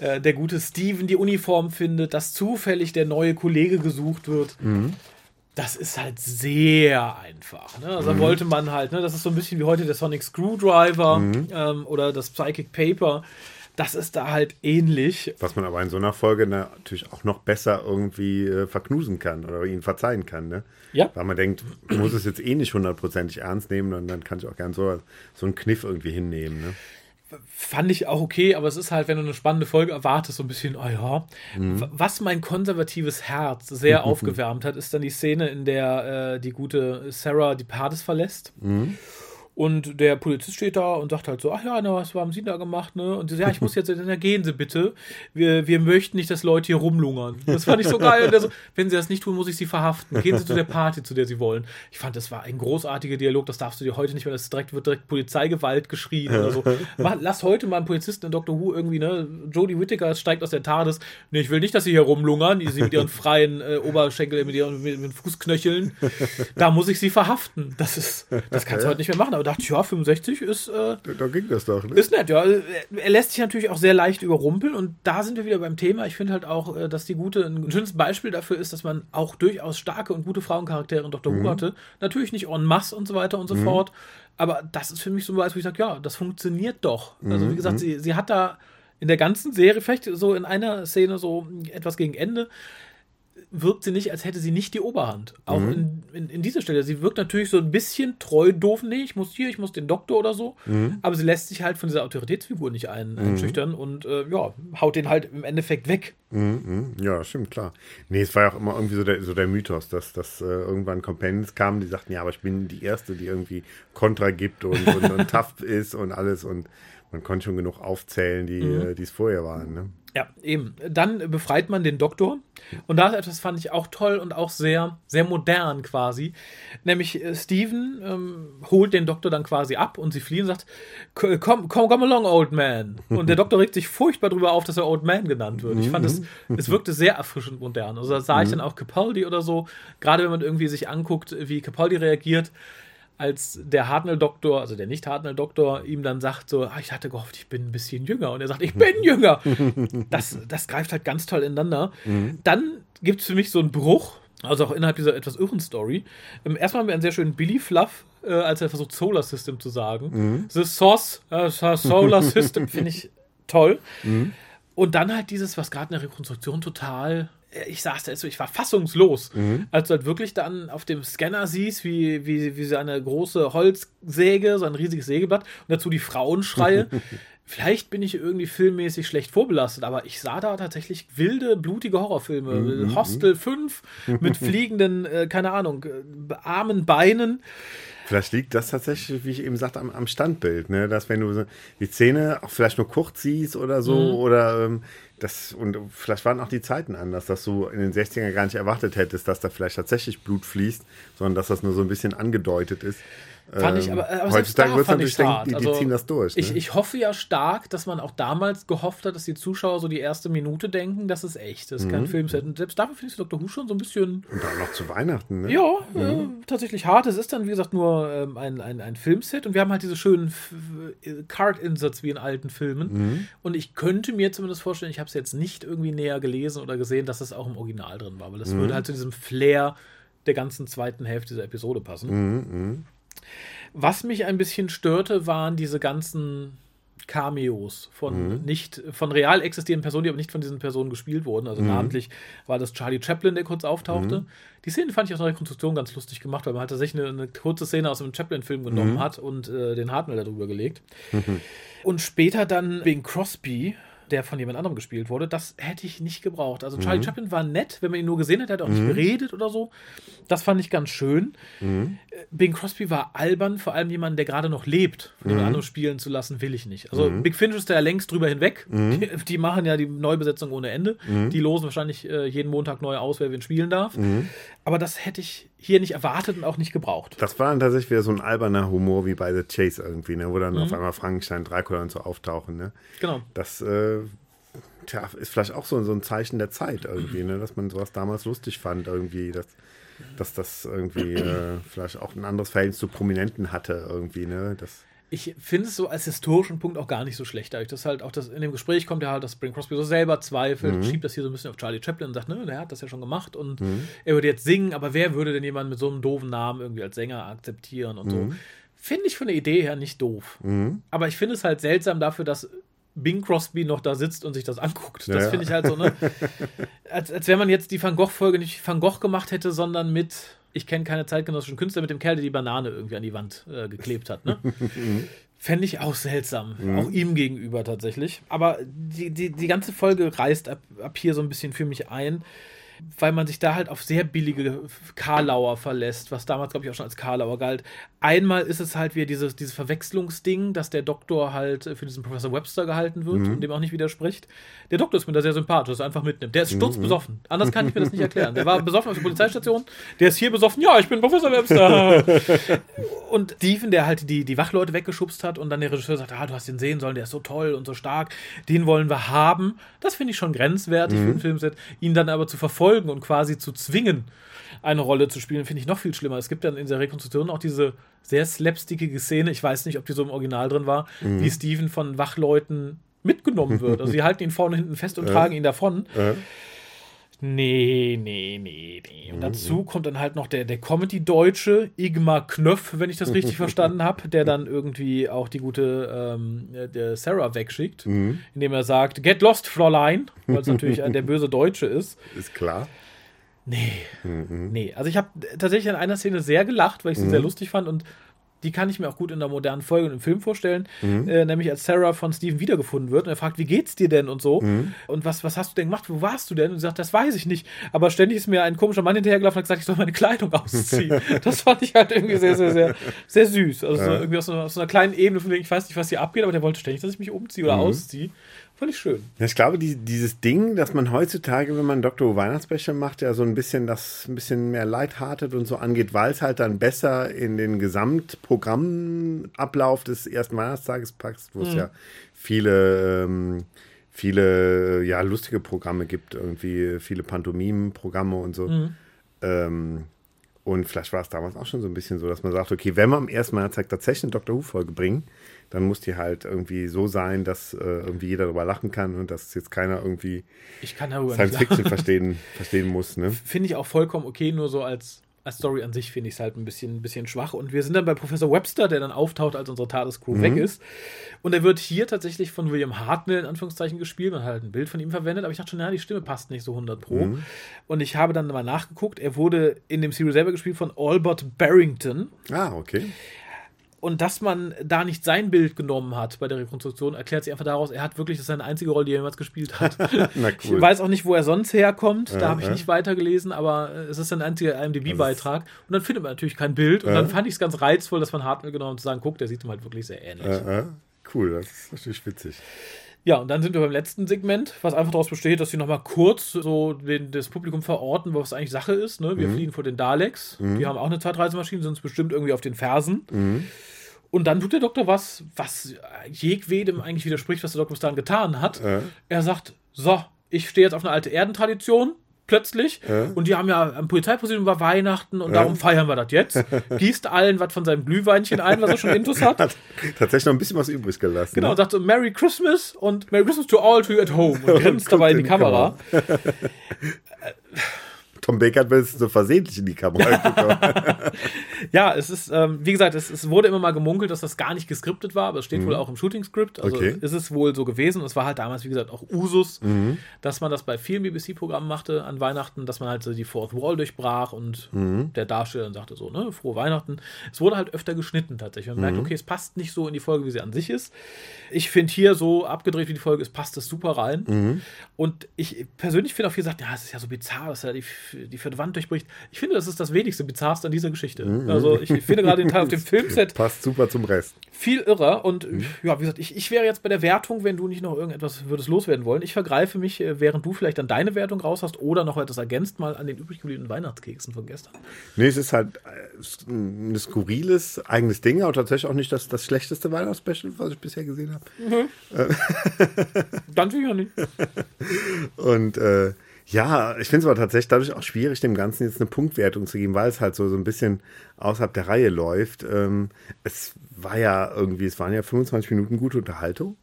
äh, der gute Steven die Uniform findet, dass zufällig der neue Kollege gesucht wird. Mhm. Das ist halt sehr einfach. Ne? Also mhm. wollte man halt, ne, das ist so ein bisschen wie heute der Sonic Screwdriver mhm. ähm, oder das Psychic Paper. Das ist da halt ähnlich. Was man aber in so einer Folge natürlich auch noch besser irgendwie äh, verknusen kann oder ihnen verzeihen kann. Ne? Ja. Weil man denkt, muss es jetzt eh nicht hundertprozentig ernst nehmen und dann kann ich auch gern so, so einen Kniff irgendwie hinnehmen. Ne? Fand ich auch okay, aber es ist halt, wenn du eine spannende Folge erwartest, so ein bisschen, oh ja. Mhm. Was mein konservatives Herz sehr aufgewärmt hat, ist dann die Szene, in der äh, die gute Sarah die Pades verlässt. Mhm. Und der Polizist steht da und sagt halt so, ach ja, na, was haben Sie da gemacht, ne? Und sie sagt, ja, ich muss jetzt, na, gehen Sie bitte. Wir, wir möchten nicht, dass Leute hier rumlungern. Das fand ich so geil. So, wenn Sie das nicht tun, muss ich Sie verhaften. Gehen Sie zu der Party, zu der Sie wollen. Ich fand, das war ein großartiger Dialog. Das darfst du dir heute nicht mehr. Das direkt, wird direkt Polizeigewalt geschrien oder so. Lass heute mal einen Polizisten in Dr. Who irgendwie, ne? Jodie Whittaker steigt aus der TARDIS. Nee, ich will nicht, dass Sie hier rumlungern. Sie mit Ihren freien äh, Oberschenkel, mit Ihren mit, mit Fußknöcheln. Da muss ich Sie verhaften. Das ist, das kannst du heute nicht mehr machen. Aber dachte ich, ja, 65 ist. Äh, da ging das doch, ne? Ist nett, ja. Er lässt sich natürlich auch sehr leicht überrumpeln und da sind wir wieder beim Thema. Ich finde halt auch, äh, dass die gute, ein schönes Beispiel dafür ist, dass man auch durchaus starke und gute Frauencharaktere in Dr. Who mhm. hatte. Natürlich nicht en masse und so weiter und so mhm. fort. Aber das ist für mich so ein Beispiel, wo ich sage, ja, das funktioniert doch. Also, wie mhm, gesagt, mhm. sie, sie hat da in der ganzen Serie, vielleicht so in einer Szene so etwas gegen Ende, wirkt sie nicht, als hätte sie nicht die Oberhand. Auch mhm. in, in, in, dieser Stelle. Sie wirkt natürlich so ein bisschen treu doof. Nee, ich muss hier, ich muss den Doktor oder so. Mhm. Aber sie lässt sich halt von dieser Autoritätsfigur nicht ein, mhm. einschüchtern und äh, ja, haut den halt im Endeffekt weg. Mhm, mhm. Ja, stimmt, klar. Nee, es war ja auch immer irgendwie so der, so der Mythos, dass, dass äh, irgendwann Companions kamen, die sagten, ja, aber ich bin die Erste, die irgendwie Kontra gibt und, und, und tough ist und alles und man konnte schon genug aufzählen, die mhm. Äh, es vorher waren. Ne? Ja, eben. Dann befreit man den Doktor. Und da ist etwas, fand ich auch toll und auch sehr, sehr modern quasi. Nämlich äh, Steven ähm, holt den Doktor dann quasi ab und sie fliehen und sagt, komm, komm, come along, old man. Und der Doktor regt sich furchtbar darüber auf, dass er Old Man genannt wird. Ich fand es, es wirkte sehr erfrischend modern. Also da sah ich mhm. dann auch Capaldi oder so. Gerade wenn man irgendwie sich anguckt, wie Capaldi reagiert als der Hartnell-Doktor, also der Nicht-Hartnell-Doktor, ihm dann sagt so, ah, ich hatte gehofft, ich bin ein bisschen jünger. Und er sagt, ich bin jünger. Das, das greift halt ganz toll ineinander. Mhm. Dann gibt es für mich so einen Bruch, also auch innerhalb dieser etwas irren Story. Ähm, erstmal haben wir einen sehr schönen Billy Fluff, äh, als er versucht, Solar System zu sagen. Mhm. The Source, uh, Solar System, finde ich toll. Mhm. Und dann halt dieses, was gerade in der Rekonstruktion total ich saß da so, ich war fassungslos, mhm. als du halt wirklich dann auf dem Scanner siehst, wie, wie, wie so eine große Holzsäge, so ein riesiges Sägeblatt und dazu die Frauenschreie. Vielleicht bin ich irgendwie filmmäßig schlecht vorbelastet, aber ich sah da tatsächlich wilde, blutige Horrorfilme. Mhm. Hostel 5 mit fliegenden, äh, keine Ahnung, äh, armen Beinen. Vielleicht liegt das tatsächlich, wie ich eben sagte, am, am Standbild, ne? Dass wenn du die Szene auch vielleicht nur kurz siehst oder so, mhm. oder ähm, das, und vielleicht waren auch die Zeiten anders, dass du in den 60ern gar nicht erwartet hättest, dass da vielleicht tatsächlich Blut fließt, sondern dass das nur so ein bisschen angedeutet ist. Fand ich, aber, aber Ähm, selbst heutzutage da wird natürlich ich denken, die, die Also, ziehen das durch. Ne? Ich, ich hoffe ja stark, dass man auch damals gehofft hat, dass die Zuschauer so die erste Minute denken, das ist echt, das ist Mhm. kein Filmset. Und selbst dafür finde ich Dr. Who schon so ein bisschen, Und auch noch zu Weihnachten, ne? ja, äh, tatsächlich hart. Es ist dann, wie gesagt, nur ähm, ein, ein, ein Filmset und wir haben halt diese schönen äh, Card-Inserts wie in alten Filmen. Und ich könnte mir zumindest vorstellen, ich habe es jetzt nicht irgendwie näher gelesen oder gesehen, dass es auch im Original drin war, weil das würde halt zu diesem Flair der ganzen zweiten Hälfte dieser Episode passen. Was mich ein bisschen störte, waren diese ganzen Cameos von nicht von real existierenden Personen, die aber nicht von diesen Personen gespielt wurden. Also namentlich war das Charlie Chaplin, der kurz auftauchte. Die Szene fand ich aus der Rekonstruktion ganz lustig gemacht, weil man halt tatsächlich eine, eine kurze Szene aus einem Chaplin-Film genommen hat und äh, den Hartnell darüber gelegt. Und später dann wegen Crosby, der von jemand anderem gespielt wurde, das hätte ich nicht gebraucht. Also Charlie Chaplin war nett, wenn man ihn nur gesehen hat, er hat auch nicht geredet oder so. Das fand ich ganz schön. Äh, Bing Crosby war albern, vor allem jemanden, der gerade noch lebt, von jemand anderem spielen zu lassen, will ich nicht. Also Big Finish ist da ja längst drüber hinweg. Die, die machen ja die Neubesetzung ohne Ende. Die losen wahrscheinlich äh, jeden Montag neu aus, wer wen spielen darf. Aber das hätte ich hier nicht erwartet und auch nicht gebraucht. Das war dann tatsächlich wieder so ein alberner Humor wie bei The Chase irgendwie, ne? wo dann Mhm. auf einmal Frankenstein, Dracula und so auftauchen. Ne? Genau. Das äh, tja, ist vielleicht auch so, so ein Zeichen der Zeit irgendwie, ne? dass man sowas damals lustig fand irgendwie, dass, dass das irgendwie äh, vielleicht auch ein anderes Verhältnis zu Prominenten hatte irgendwie. Ne? Das, Ich finde es so als historischen Punkt auch gar nicht so schlecht. Dadurch, dass halt auch das in dem Gespräch kommt ja halt, dass Bing Crosby so selber zweifelt und schiebt das hier so ein bisschen auf Charlie Chaplin und sagt, ne, der hat das ja schon gemacht und er würde jetzt singen, aber wer würde denn jemanden mit so einem doofen Namen irgendwie als Sänger akzeptieren und so. Finde ich von der Idee her nicht doof. Aber ich finde es halt seltsam dafür, dass Bing Crosby noch da sitzt und sich das anguckt. Das ja. finde ich halt so, ne? Als, als wenn man jetzt die Van Gogh-Folge nicht Van Gogh gemacht hätte, sondern mit, ich kenne keine zeitgenössischen Künstler, mit dem Kerl, der die Banane irgendwie an die Wand äh, geklebt hat, ne? Fände ich auch seltsam. Auch ihm gegenüber tatsächlich. Aber die, die, die ganze Folge reißt ab, ab hier so ein bisschen für mich ein, weil man sich da halt auf sehr billige Karlauer verlässt, was damals, glaube ich, auch schon als Karlauer galt. Einmal ist es halt wieder dieses, dieses Verwechslungsding, dass der Doktor halt für diesen Professor Webster gehalten wird und dem auch nicht widerspricht. Der Doktor ist mir da sehr sympathisch, dass er einfach mitnimmt. Der ist sturzbesoffen. Anders kann ich mir das nicht erklären. Der war besoffen auf der Polizeistation, der ist hier besoffen. Ja, ich bin Professor Webster. Und Stephen, der halt die, die Wachleute weggeschubst hat und dann der Regisseur sagt, ah, du hast ihn sehen sollen, der ist so toll und so stark, den wollen wir haben. Das finde ich schon grenzwertig für ein Filmset. Ihn dann aber zu verfolgen und quasi zu zwingen, eine Rolle zu spielen, finde ich noch viel schlimmer. Es gibt dann in der Rekonstruktion auch diese sehr slapstickige Szene, ich weiß nicht, ob die so im Original drin war, wie Stephen von Wachleuten mitgenommen wird. Also sie halten ihn vorne und hinten fest und tragen ihn davon. äh, Nee, nee, nee, nee. Und dazu kommt dann halt noch der, der Comedy-Deutsche, Igmar Knöpf, wenn ich das richtig verstanden habe, der dann irgendwie auch die gute ähm, der Sarah wegschickt, indem er sagt, get lost, Fräulein, weil es natürlich ein- der böse Deutsche ist. ist klar. Nee, nee. Also ich habe tatsächlich an einer Szene sehr gelacht, weil ich sie sehr lustig fand und die kann ich mir auch gut in der modernen Folge und im Film vorstellen, äh, nämlich als Sarah von Steven wiedergefunden wird und er fragt, wie geht's dir denn und so. Und was, was hast du denn gemacht, wo warst du denn? Und sie sagt, das weiß ich nicht, aber ständig ist mir ein komischer Mann hinterhergelaufen und hat gesagt, ich soll meine Kleidung ausziehen. das fand ich halt irgendwie sehr, sehr, sehr, sehr süß. Also so irgendwie aus so, einer, aus einer kleinen Ebene, von wegen, ich weiß nicht, was hier abgeht, aber der wollte ständig, dass ich mich umziehe oder ausziehe. Fand ich schön. Ja, ich glaube, die, dieses Ding, dass man heutzutage, wenn man Dr. Who Weihnachtsspecial macht, ja so ein bisschen das ein bisschen mehr lighthearted und so angeht, weil es halt dann besser in den Gesamtprogrammablauf des ersten Weihnachtstages passt, wo es ja viele, ähm, viele ja, lustige Programme gibt, irgendwie viele Pantomimen-Programme und so. Ähm, und vielleicht war es damals auch schon so ein bisschen so, dass man sagt, okay, wenn wir am ersten Weihnachtstag tatsächlich eine Dr. Who-Folge bringen, dann muss die halt irgendwie so sein, dass äh, irgendwie jeder darüber lachen kann und dass jetzt keiner irgendwie Ich kann darüber Science Fiction verstehen, verstehen muss. Ne? finde ich auch vollkommen okay, nur so als, als Story an sich finde ich es halt ein bisschen, ein bisschen schwach. Und wir sind dann bei Professor Webster, der dann auftaucht, als unsere TARDIS-Crew weg ist. Und er wird hier tatsächlich von William Hartnell in Anführungszeichen gespielt. Man hat halt ein Bild von ihm verwendet, aber ich dachte schon, ja, die Stimme passt nicht so 100 pro. Und ich habe dann mal nachgeguckt. Er wurde in dem Serial selber gespielt von Albert Barrington. Ah, okay. Und dass man da nicht sein Bild genommen hat bei der Rekonstruktion, erklärt sich einfach daraus, er hat wirklich, das ist seine einzige Rolle, die er jemals gespielt hat. Na Ich cool. weiß auch nicht, wo er sonst herkommt. Da Ja, habe ich ja. nicht weitergelesen, aber äh, es ist ein einziger IMDb-Beitrag. Und dann findet man natürlich kein Bild. Und dann fand ich es ganz reizvoll, dass man Hartnell genommen hat und zu sagen, guck, der sieht ihm halt wirklich sehr ähnlich. Äh, äh, cool, das ist natürlich witzig. Ja, und dann sind wir beim letzten Segment, was einfach daraus besteht, dass sie nochmal kurz so den, das Publikum verorten, was eigentlich Sache ist. Ne? Wir Mhm. fliehen vor den Daleks. Die haben auch eine Zeitreisemaschine, sind uns bestimmt irgendwie auf den Fersen. Mhm. Und dann tut der Doktor was, was jedwedem eigentlich widerspricht, was der Doktor bis dahin getan hat. Ja. Er sagt: So, ich stehe jetzt auf eine alte Erdentradition. Plötzlich. Ja. Und die haben ja am Polizeipräsidium war Weihnachten und darum feiern wir das jetzt. Gießt allen was von seinem Glühweinchen ein, was er schon intus hat. Hat tatsächlich noch ein bisschen was übrig gelassen. Genau, ne? und sagt so Merry Christmas und Merry Christmas to all to you at home und grinst dabei in die in die Kamera. Tom Baker hat es so versehentlich in die Kamera gekommen. Ja, es ist, ähm, wie gesagt, es, es wurde immer mal gemunkelt, dass das gar nicht geskriptet war, aber es steht wohl auch im Shooting-Script. Also Mhm. Okay. ist es wohl so gewesen. Es war halt damals, wie gesagt, auch Usus, Mhm. dass man das bei vielen BBC-Programmen machte an Weihnachten, dass man halt so die Fourth Wall durchbrach und Mhm. der Darsteller dann sagte so, ne, frohe Weihnachten. Es wurde halt öfter geschnitten tatsächlich. Man merkt, Mhm. okay, es passt nicht so in die Folge, wie sie an sich ist. Ich finde hier so abgedreht, wie die Folge ist, passt es super rein. Mhm. Und ich persönlich finde auch viel gesagt, ja, es ist ja so bizarr, dass er die, die vierte Wand durchbricht. Ich finde, das ist das wenigste Bizarrste an dieser Geschichte. Mhm. Also ich finde gerade den Teil auf dem Filmset Passt super zum Rest. viel irrer. Und Mhm. ja, wie gesagt, ich, ich wäre jetzt bei der Wertung, wenn du nicht noch irgendetwas würdest loswerden wollen. Ich vergreife mich, äh, während du vielleicht dann deine Wertung raus hast oder noch etwas ergänzt, mal an den übrig gebliebenen Weihnachtskeksen von gestern. Nee, es ist halt äh, ein skurriles, eigenes Ding, aber tatsächlich auch nicht das, das schlechteste Weihnachtsspecial, was ich bisher gesehen habe. Dann sicher nicht. Und äh, ja, ich finde es aber tatsächlich dadurch auch schwierig, dem Ganzen jetzt eine Punktwertung zu geben, weil es halt so, so ein bisschen außerhalb der Reihe läuft. Ähm, es war ja irgendwie, es waren ja 25 Minuten gute Unterhaltung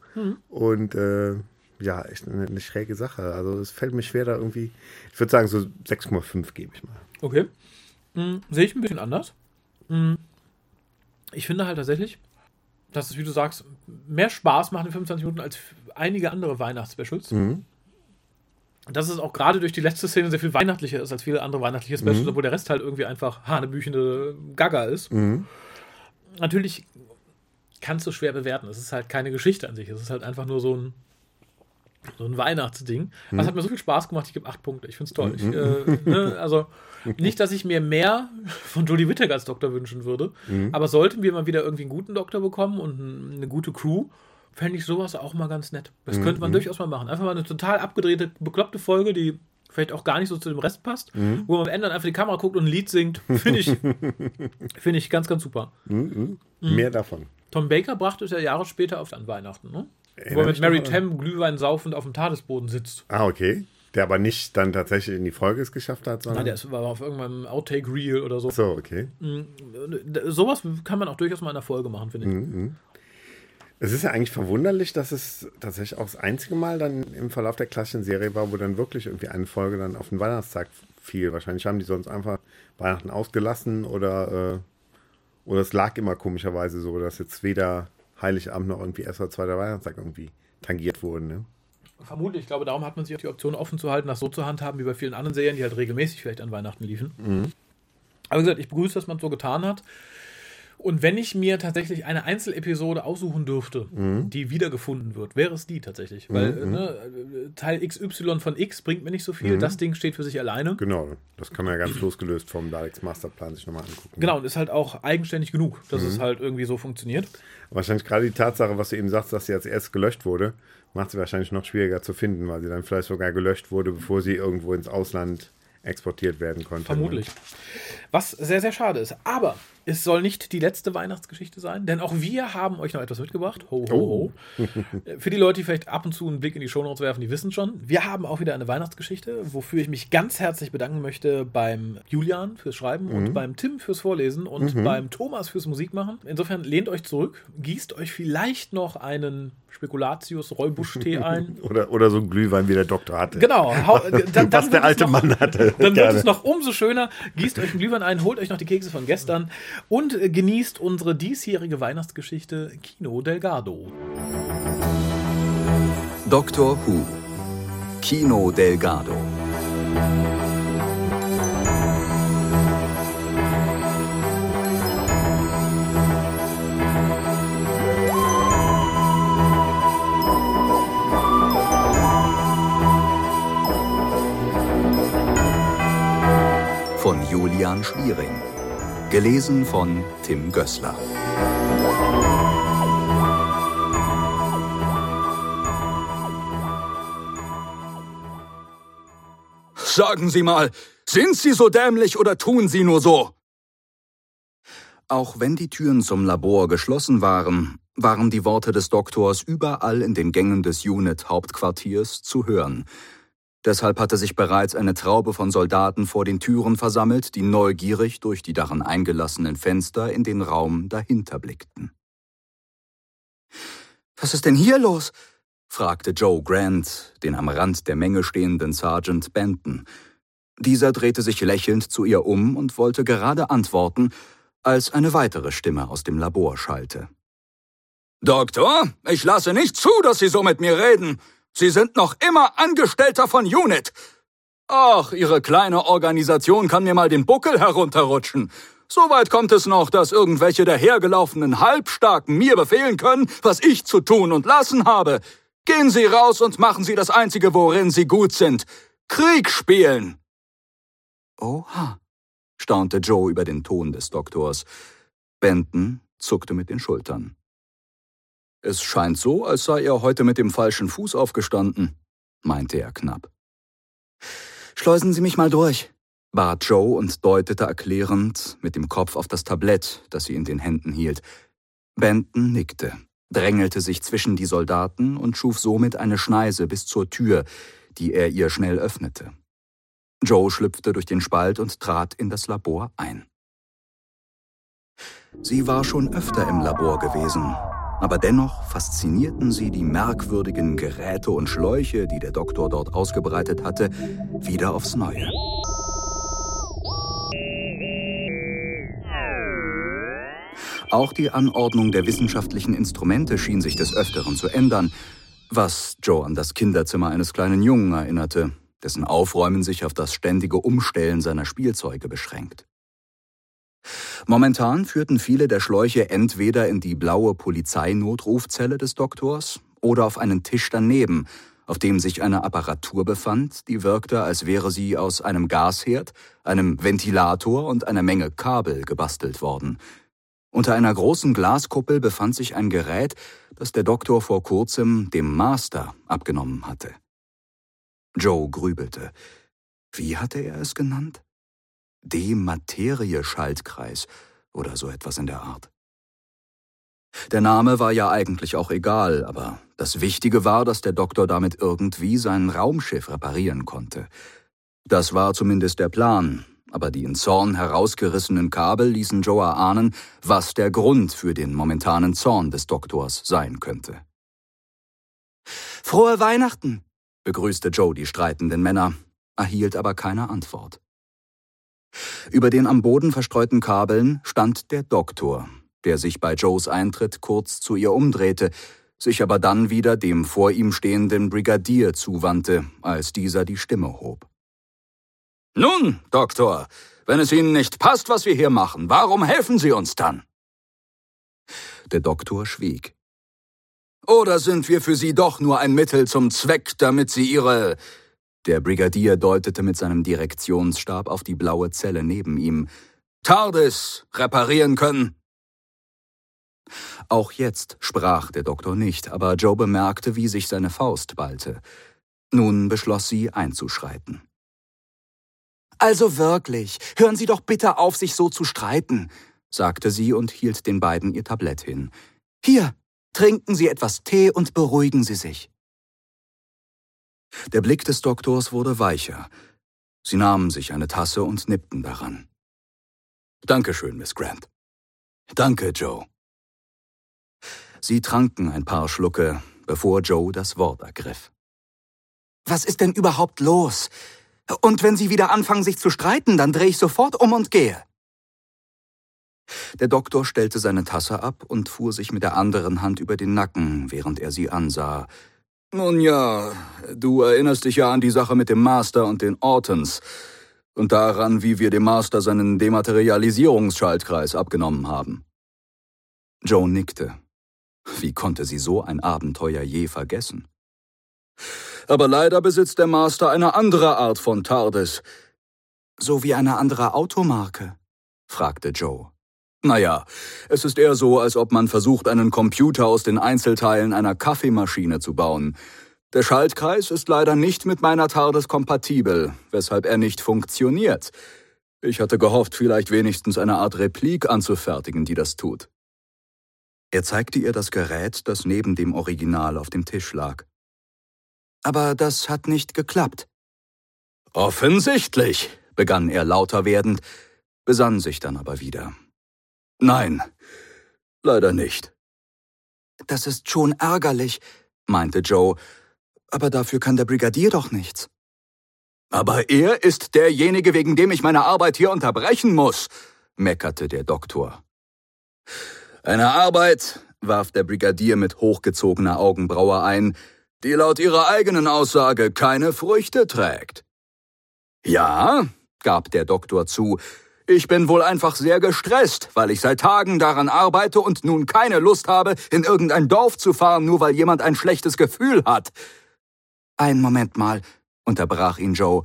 und äh, ja, echt eine, eine schräge Sache. Also es fällt mir schwer, da irgendwie, ich würde sagen, so 6,5 gebe ich mal. Okay. Hm, sehe ich ein bisschen anders. Hm, ich finde halt tatsächlich, dass es, wie du sagst, mehr Spaß macht in 25 Minuten als einige andere Weihnachtsspecials. Mhm. Dass es auch gerade durch die letzte Szene sehr viel weihnachtlicher ist als viele andere weihnachtliche Specials, Mhm. obwohl der Rest halt irgendwie einfach hanebüchende Gaga ist. Mhm. Natürlich kannst du schwer bewerten. Es ist halt keine Geschichte an sich. Es ist halt einfach nur so ein, so ein Weihnachtsding. Mhm. Das hat mir so viel Spaß gemacht. Ich gebe acht Punkte. Ich finde es toll. Ich, äh, ne, also nicht, dass ich mir mehr von Jodie Whittaker als Doktor wünschen würde, Mhm. aber sollten wir mal wieder irgendwie einen guten Doktor bekommen und ein- eine gute Crew, fände ich sowas auch mal ganz nett. Mhm. Das könnte man durchaus mal machen. Einfach mal eine total abgedrehte, bekloppte Folge, die vielleicht auch gar nicht so zu dem Rest passt, Mhm. wo man am Ende dann einfach die Kamera guckt und ein Lied singt. Finde ich, finde ich ganz, ganz super. Mhm. Mhm. Mehr davon. Tom Baker brachte es ja Jahre später auf an Weihnachten, ne? Wo er mit Mary Tam Glühwein saufend auf dem Tadesboden sitzt. Ah, okay. Der aber nicht dann tatsächlich in die Folge es geschafft hat, sondern. Nein, der ist, war auf irgendeinem Outtake-Reel oder so. so, okay. Sowas kann man auch durchaus mal in der Folge machen, finde ich. Mhm. Es ist ja eigentlich verwunderlich, dass es tatsächlich auch das einzige Mal dann im Verlauf der klassischen Serie war, wo dann wirklich irgendwie eine Folge dann auf den Weihnachtstag fiel. Wahrscheinlich haben die sonst einfach Weihnachten ausgelassen oder, äh, oder es lag immer komischerweise so, dass jetzt weder Heiligabend noch irgendwie erster, zweiter Weihnachtstag irgendwie tangiert wurden. Ne? Vermutlich, ich glaube, darum hat man sich auch die Option offen zu halten, das so zu handhaben wie bei vielen anderen Serien, die halt regelmäßig vielleicht an Weihnachten liefen. Aber wie gesagt, ich begrüße, dass man es so getan hat. Und wenn ich mir tatsächlich eine Einzelepisode aussuchen dürfte, die wiedergefunden wird, wäre es die tatsächlich. Weil äh, ne, Teil XY von X bringt mir nicht so viel. Das Ding steht für sich alleine. Genau, das kann man ja ganz losgelöst vom Daleks Masterplan sich nochmal angucken. Genau, und ist halt auch eigenständig genug, dass es halt irgendwie so funktioniert. Wahrscheinlich gerade die Tatsache, was du eben sagst, dass sie als erstes gelöscht wurde, macht sie wahrscheinlich noch schwieriger zu finden, weil sie dann vielleicht sogar gelöscht wurde, bevor sie irgendwo ins Ausland exportiert werden konnte. Vermutlich. Was sehr, sehr schade ist. Aber es soll nicht die letzte Weihnachtsgeschichte sein, denn auch wir haben euch noch etwas mitgebracht. Ho, ho, ho. Für die Leute, die vielleicht ab und zu einen Blick in die Shownotes werfen, die wissen schon. Wir haben auch wieder eine Weihnachtsgeschichte, wofür ich mich ganz herzlich bedanken möchte beim Julian fürs Schreiben und beim Tim fürs Vorlesen und beim Thomas fürs Musikmachen. Insofern lehnt euch zurück, gießt euch vielleicht noch einen Spekulatius Räubusch-Tee ein. Oder, oder so ein Glühwein, wie der Doktor hatte. Genau. Hau, dann, Was der alte noch- Mann hatte. Dann wird Gerne. es noch umso schöner. Gießt euch einen Glühwein ein, holt euch noch die Kekse von gestern und genießt unsere diesjährige Weihnachtsgeschichte Kino Delgado. Doctor Who. Kino Delgado. Schwiering. Gelesen von Tim Gößler. Sagen Sie mal, sind Sie so dämlich oder tun Sie nur so? Auch wenn die Türen zum Labor geschlossen waren, waren die Worte des Doktors überall in den Gängen des Unit-Hauptquartiers zu hören, Deshalb hatte sich bereits eine Traube von Soldaten vor den Türen versammelt, die neugierig durch die darin eingelassenen Fenster in den Raum dahinter blickten. Was ist denn hier los? fragte Joe Grant, den am Rand der Menge stehenden Sergeant Benton. Dieser drehte sich lächelnd zu ihr um und wollte gerade antworten, als eine weitere Stimme aus dem Labor schallte. Doktor, ich lasse nicht zu, dass Sie so mit mir reden. Sie sind noch immer Angestellter von UNIT. Ach, Ihre kleine Organisation kann mir mal den Buckel herunterrutschen. Soweit kommt es noch, dass irgendwelche dahergelaufenen Halbstarken mir befehlen können, was ich zu tun und lassen habe. Gehen Sie raus und machen Sie das Einzige, worin Sie gut sind. Krieg spielen. Oha, staunte Joe über den Ton des Doktors. Benton zuckte mit den Schultern. Es scheint so, als sei er heute mit dem falschen Fuß aufgestanden, meinte er knapp. Schleusen Sie mich mal durch, bat Joe und deutete erklärend mit dem Kopf auf das Tablett, das sie in den Händen hielt. Benton nickte, drängelte sich zwischen die Soldaten und schuf somit eine Schneise bis zur Tür, die er ihr schnell öffnete. Joe schlüpfte durch den Spalt und trat in das Labor ein. Sie war schon öfter im Labor gewesen, aber dennoch faszinierten sie die merkwürdigen Geräte und Schläuche, die der Doktor dort ausgebreitet hatte, wieder aufs Neue. Auch die Anordnung der wissenschaftlichen Instrumente schien sich des Öfteren zu ändern, was Joe an das Kinderzimmer eines kleinen Jungen erinnerte, dessen Aufräumen sich auf das ständige Umstellen seiner Spielzeuge beschränkt. Momentan führten viele der Schläuche entweder in die blaue Polizeinotrufzelle des Doktors oder auf einen Tisch daneben, auf dem sich eine Apparatur befand, die wirkte, als wäre sie aus einem Gasherd, einem Ventilator und einer Menge Kabel gebastelt worden. Unter einer großen Glaskuppel befand sich ein Gerät, das der Doktor vor kurzem dem Master abgenommen hatte. Joe grübelte. Wie hatte er es genannt? Dematerie-Schaltkreis oder so etwas in der Art. Der Name war ja eigentlich auch egal, aber das Wichtige war, dass der Doktor damit irgendwie sein Raumschiff reparieren konnte. Das war zumindest der Plan, aber die in Zorn herausgerissenen Kabel ließen Joe ahnen, was der Grund für den momentanen Zorn des Doktors sein könnte. Frohe Weihnachten, begrüßte Joe die streitenden Männer, erhielt aber keine Antwort. Über den am Boden verstreuten Kabeln stand der Doktor, der sich bei Joes Eintritt kurz zu ihr umdrehte, sich aber dann wieder dem vor ihm stehenden Brigadier zuwandte, als dieser die Stimme hob. Nun, Doktor, wenn es Ihnen nicht passt, was wir hier machen, warum helfen Sie uns dann? Der Doktor schwieg. Oder sind wir für Sie doch nur ein Mittel zum Zweck, damit Sie Ihre... Der Brigadier deutete mit seinem Direktionsstab auf die blaue Zelle neben ihm. TARDIS reparieren können. Auch jetzt sprach der Doktor nicht, aber Joe bemerkte, wie sich seine Faust ballte. Nun beschloss sie einzuschreiten. Also wirklich, hören Sie doch bitte auf, sich so zu streiten, sagte sie und hielt den beiden ihr Tablett hin. Hier, Trinken Sie etwas Tee und beruhigen Sie sich. Der Blick des Doktors wurde weicher. Sie nahmen sich eine Tasse und nippten daran. Dankeschön, Miss Grant. Danke, Joe. Sie tranken ein paar Schlucke, bevor Joe das Wort ergriff. Was ist denn überhaupt los? Und wenn Sie wieder anfangen, sich zu streiten, dann drehe ich sofort um und gehe. Der Doktor stellte seine Tasse ab und fuhr sich mit der anderen Hand über den Nacken, während er sie ansah. Nun ja, du erinnerst dich ja an die Sache mit dem Master und den Ortons und daran, wie wir dem Master seinen Dematerialisierungsschaltkreis abgenommen haben. Joe nickte. Wie konnte sie so ein Abenteuer je vergessen? Aber leider besitzt der Master eine andere Art von TARDIS. So wie eine andere Automarke? fragte Joe. Naja, es ist eher so, als ob man versucht, einen Computer aus den Einzelteilen einer Kaffeemaschine zu bauen. Der Schaltkreis ist leider nicht mit meiner TARDIS kompatibel, weshalb er nicht funktioniert. Ich hatte gehofft, vielleicht wenigstens eine Art Replik anzufertigen, die das tut. Er zeigte ihr das Gerät, das neben dem Original auf dem Tisch lag. Aber das hat nicht geklappt. Offensichtlich, begann er lauter werdend, besann sich dann aber wieder. Nein, leider nicht. Das ist schon ärgerlich, meinte Joe, aber dafür kann der Brigadier doch nichts. Aber er ist derjenige, wegen dem ich meine Arbeit hier unterbrechen muss, meckerte der Doktor. Eine Arbeit, warf der Brigadier mit hochgezogener Augenbraue ein, die laut ihrer eigenen Aussage keine Früchte trägt. Ja, gab der Doktor zu, ich bin wohl einfach sehr gestresst, weil ich seit Tagen daran arbeite und nun keine Lust habe, in irgendein Dorf zu fahren, nur weil jemand ein schlechtes Gefühl hat. Ein Moment mal, unterbrach ihn Joe.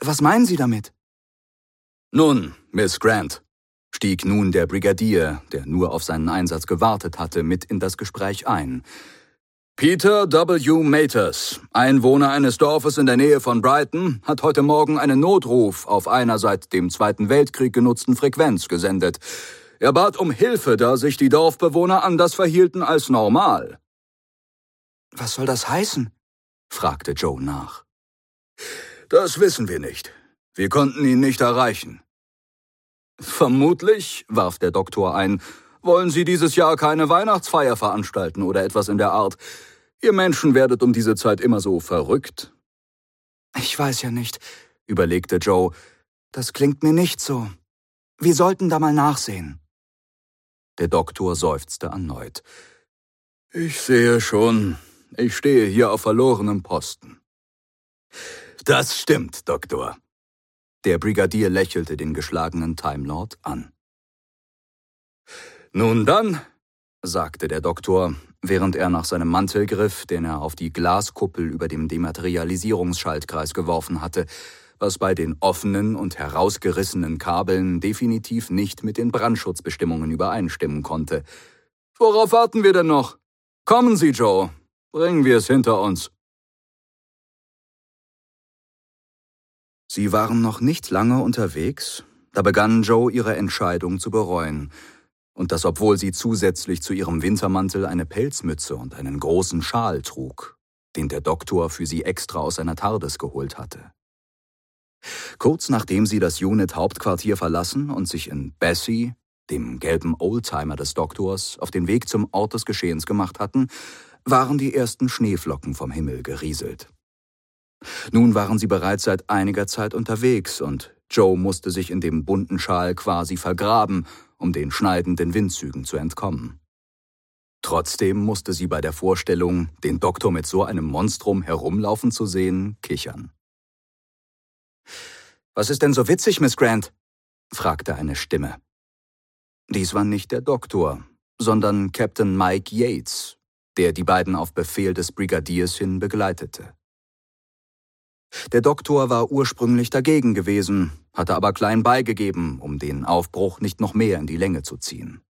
Was meinen Sie damit? Nun, Miss Grant, stieg nun der Brigadier, der nur auf seinen Einsatz gewartet hatte, mit in das Gespräch ein. Peter W. Maters, Einwohner eines Dorfes in der Nähe von Brighton, hat heute Morgen einen Notruf auf einer seit dem Zweiten Weltkrieg genutzten Frequenz gesendet. Er bat um Hilfe, da sich die Dorfbewohner anders verhielten als normal. Was soll das heißen? fragte Joe nach. Das wissen wir nicht. Wir konnten ihn nicht erreichen. Vermutlich, warf der Doktor ein, wollen Sie dieses Jahr keine Weihnachtsfeier veranstalten oder etwas in der Art. Ihr Menschen werdet um diese Zeit immer so verrückt. Ich weiß ja nicht, überlegte Joe. Das klingt mir nicht so. Wir sollten da mal nachsehen. Der Doktor seufzte erneut. Ich sehe schon, ich stehe hier auf verlorenem Posten. Das stimmt, Doktor. Der Brigadier lächelte den geschlagenen Time Lord an. Nun dann, sagte der Doktor, während er nach seinem Mantel griff, den er auf die Glaskuppel über dem Dematerialisierungsschaltkreis geworfen hatte, was bei den offenen und herausgerissenen Kabeln definitiv nicht mit den Brandschutzbestimmungen übereinstimmen konnte. Worauf warten wir denn noch? Kommen Sie, Joe, Bringen wir es hinter uns. Sie waren noch nicht lange unterwegs, da begann Joe ihre Entscheidung zu bereuen. Und das, obwohl sie zusätzlich zu ihrem Wintermantel eine Pelzmütze und einen großen Schal trug, den der Doktor für sie extra aus seiner TARDIS geholt hatte. Kurz nachdem sie das Unit-Hauptquartier verlassen und sich in Bessie, dem gelben Oldtimer des Doktors, auf den Weg zum Ort des Geschehens gemacht hatten, waren die ersten Schneeflocken vom Himmel gerieselt. Nun waren sie bereits seit einiger Zeit unterwegs und Joe musste sich in dem bunten Schal quasi vergraben, um den schneidenden Windzügen zu entkommen. Trotzdem musste sie bei der Vorstellung, den Doktor mit so einem Monstrum herumlaufen zu sehen, kichern. Was ist denn so witzig, Miss Grant? fragte eine Stimme. Dies war nicht der Doktor, sondern Captain Mike Yates, der die beiden auf Befehl des Brigadiers hin begleitete. Der Doktor war ursprünglich dagegen gewesen, hatte aber klein beigegeben, um den Aufbruch nicht noch mehr in die Länge zu ziehen.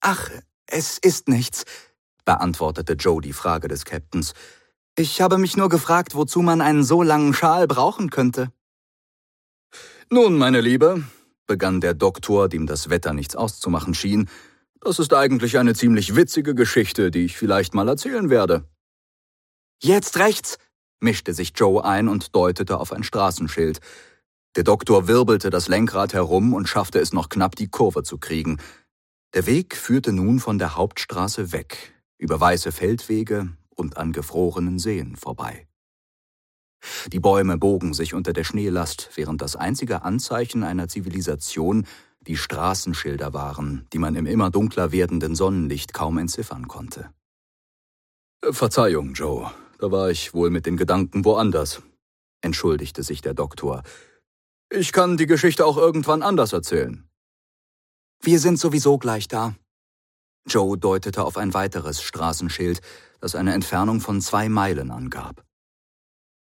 Ach, es ist nichts, beantwortete Joe die Frage des Captains. Ich habe mich nur gefragt, wozu man einen so langen Schal brauchen könnte. Nun, meine Liebe, begann der Doktor, dem das Wetter nichts auszumachen schien, das ist eigentlich eine ziemlich witzige Geschichte, die ich vielleicht mal erzählen werde. Jetzt rechts, mischte sich Joe ein und deutete auf ein Straßenschild. Der Doktor wirbelte das Lenkrad herum und schaffte es noch knapp, die Kurve zu kriegen. Der Weg führte nun von der Hauptstraße weg, über weiße Feldwege und an gefrorenen Seen vorbei. Die Bäume bogen sich unter der Schneelast, während das einzige Anzeichen einer Zivilisation die Straßenschilder waren, die man im immer dunkler werdenden Sonnenlicht kaum entziffern konnte. Verzeihung, Joe, da war ich wohl mit den Gedanken woanders, entschuldigte sich der Doktor. Ich kann die Geschichte auch irgendwann anders erzählen. Wir sind sowieso gleich da. Joe deutete auf ein weiteres Straßenschild, das eine Entfernung von zwei Meilen angab.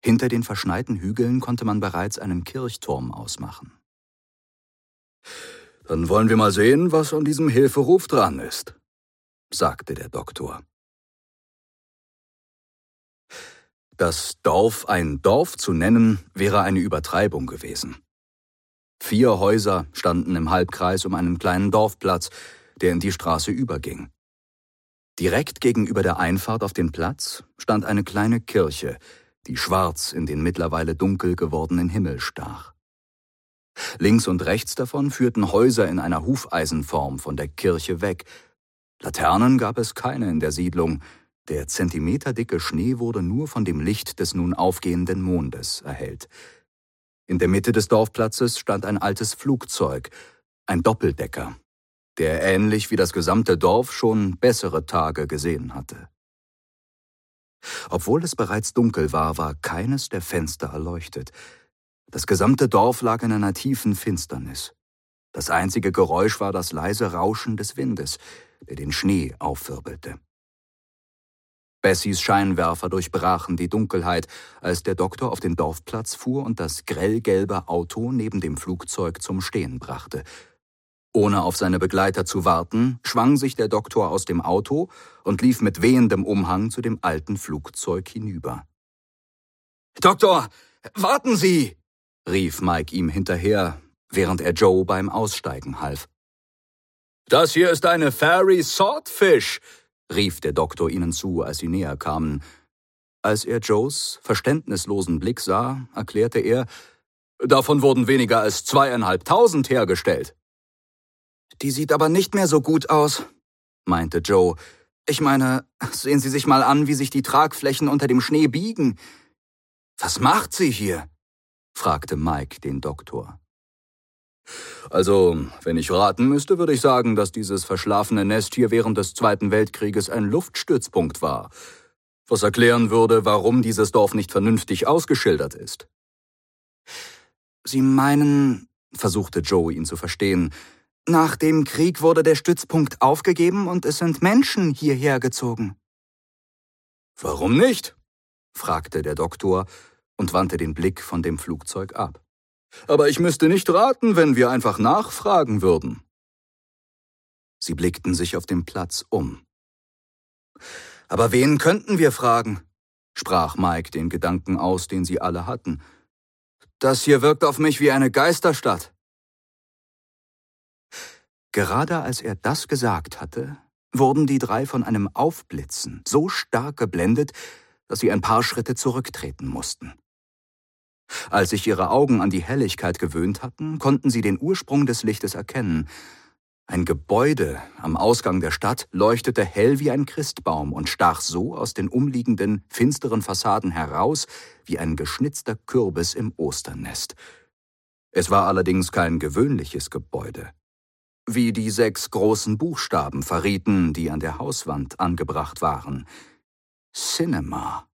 Hinter den verschneiten Hügeln konnte man bereits einen Kirchturm ausmachen. Dann wollen wir mal sehen, was an diesem Hilferuf dran ist, sagte der Doktor. Das Dorf ein Dorf zu nennen, wäre eine Übertreibung gewesen. Vier Häuser standen im Halbkreis um einen kleinen Dorfplatz, der in die Straße überging. Direkt gegenüber der Einfahrt auf den Platz stand eine kleine Kirche, die schwarz in den mittlerweile dunkel gewordenen Himmel stach. Links und rechts davon führten Häuser in einer Hufeisenform von der Kirche weg. Laternen gab es keine in der Siedlung, der zentimeterdicke Schnee wurde nur von dem Licht des nun aufgehenden Mondes erhellt. In der Mitte des Dorfplatzes stand ein altes Flugzeug, ein Doppeldecker, der ähnlich wie das gesamte Dorf schon bessere Tage gesehen hatte. Obwohl es bereits dunkel war, war keines der Fenster erleuchtet. Das gesamte Dorf lag in einer tiefen Finsternis. Das einzige Geräusch war das leise Rauschen des Windes, der den Schnee aufwirbelte. Bessies Scheinwerfer durchbrachen die Dunkelheit, als der Doktor auf den Dorfplatz fuhr und das grellgelbe Auto neben dem Flugzeug zum Stehen brachte. Ohne auf seine Begleiter zu warten, schwang sich der Doktor aus dem Auto und lief mit wehendem Umhang zu dem alten Flugzeug hinüber. Doktor, warten Sie! rief Mike ihm hinterher, während er Joe beim Aussteigen half. Das hier ist eine Fairy Swordfish, rief der Doktor ihnen zu, als sie näher kamen. Als er Joes verständnislosen Blick sah, erklärte er, davon wurden weniger als zweieinhalbtausend hergestellt. Die sieht aber nicht mehr so gut aus, meinte Joe. Ich meine, sehen Sie sich mal an, wie sich die Tragflächen unter dem Schnee biegen. Was macht sie hier? fragte Mike den Doktor. Also, wenn ich raten müsste, würde ich sagen, dass dieses verschlafene Nest hier während des Zweiten Weltkrieges ein Luftstützpunkt war, was erklären würde, warum dieses Dorf nicht vernünftig ausgeschildert ist. Sie meinen, versuchte Joe ihn zu verstehen, nach dem Krieg wurde der Stützpunkt aufgegeben und es sind Menschen hierher gezogen. Warum nicht? fragte der Doktor und wandte den Blick von dem Flugzeug ab. Aber ich müsste nicht raten, wenn wir einfach nachfragen würden. Sie blickten sich auf dem Platz um. Aber wen könnten wir fragen? sprach Mike den Gedanken aus, den sie alle hatten. Das hier wirkt auf mich wie eine Geisterstadt. Gerade als er das gesagt hatte, wurden die drei von einem Aufblitzen so stark geblendet, dass sie ein paar Schritte zurücktreten mussten. Als sich ihre Augen an die Helligkeit gewöhnt hatten, konnten sie den Ursprung des Lichtes erkennen. Ein Gebäude am Ausgang der Stadt leuchtete hell wie ein Christbaum und stach so aus den umliegenden, finsteren Fassaden heraus wie ein geschnitzter Kürbis im Osternest. Es war allerdings kein gewöhnliches Gebäude. Wie die sechs großen Buchstaben verrieten, die an der Hauswand angebracht waren. Cinema.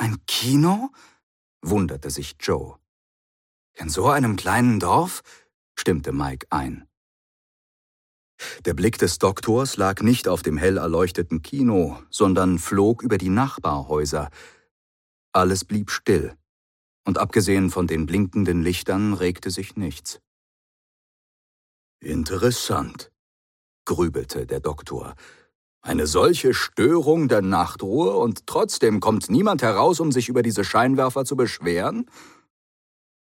Ein Kino? wunderte sich Joe. In so einem kleinen Dorf? stimmte Mike ein. Der Blick des Doktors lag nicht auf dem hell erleuchteten Kino, sondern flog über die Nachbarhäuser. Alles blieb still, und abgesehen von den blinkenden Lichtern regte sich nichts. Interessant, grübelte der Doktor. Eine solche Störung der Nachtruhe und trotzdem kommt niemand heraus, um sich über diese Scheinwerfer zu beschweren?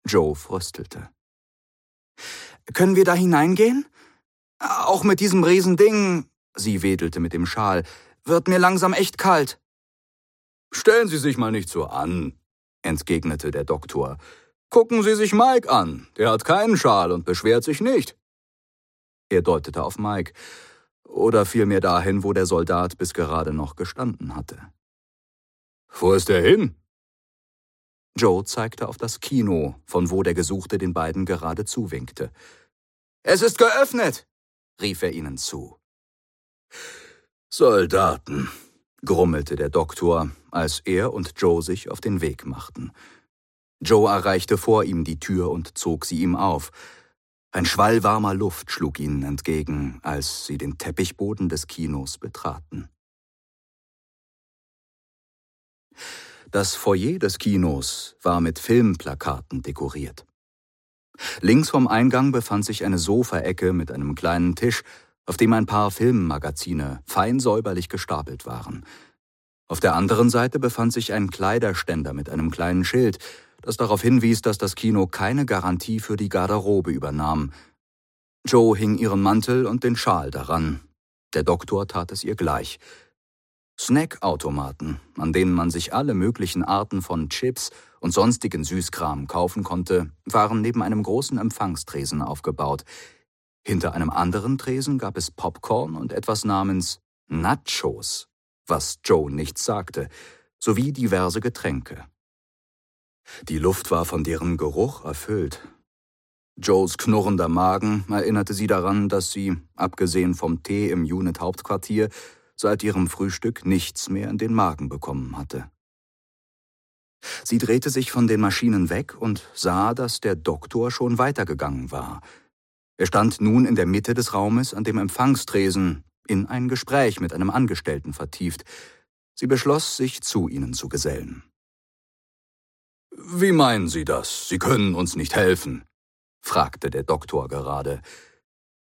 Joe fröstelte. Können wir da hineingehen? Auch mit diesem Riesending, sie wedelte mit dem Schal, wird mir langsam echt kalt. Stellen Sie sich mal nicht so an, entgegnete der Doktor. Gucken Sie sich Mike an. Der hat keinen Schal und beschwert sich nicht. Er deutete auf Mike oder vielmehr dahin, wo der Soldat bis gerade noch gestanden hatte. Wo ist er hin? Joe zeigte auf das Kino, von wo der Gesuchte den beiden gerade zuwinkte. Es ist geöffnet, rief er ihnen zu. Soldaten, grummelte der Doktor, als er und Joe sich auf den Weg machten. Joe erreichte vor ihm die Tür und zog sie ihm auf. Ein Schwall warmer Luft schlug ihnen entgegen, als sie den Teppichboden des Kinos betraten. Das Foyer des Kinos war mit Filmplakaten dekoriert. Links vom Eingang befand sich eine Sofaecke mit einem kleinen Tisch, auf dem ein paar Filmmagazine fein säuberlich gestapelt waren. Auf der anderen Seite befand sich ein Kleiderständer mit einem kleinen Schild, das darauf hinwies, dass das Kino keine Garantie für die Garderobe übernahm. Joe hing ihren Mantel und den Schal daran. Der Doktor tat es ihr gleich. Snackautomaten, an denen man sich alle möglichen Arten von Chips und sonstigen Süßkram kaufen konnte, waren neben einem großen Empfangstresen aufgebaut. Hinter einem anderen Tresen gab es Popcorn und etwas namens Nachos, was Joe nichts sagte, sowie diverse Getränke. Die Luft war von deren Geruch erfüllt. Joes knurrender Magen erinnerte sie daran, dass sie, abgesehen vom Tee im Unit-Hauptquartier, seit ihrem Frühstück nichts mehr in den Magen bekommen hatte. Sie drehte sich von den Maschinen weg und sah, dass der Doktor schon weitergegangen war. Er stand nun in der Mitte des Raumes an dem Empfangstresen, in ein Gespräch mit einem Angestellten vertieft. Sie beschloss, sich zu ihnen zu gesellen. Wie meinen Sie das? Sie können uns nicht helfen? fragte der Doktor gerade.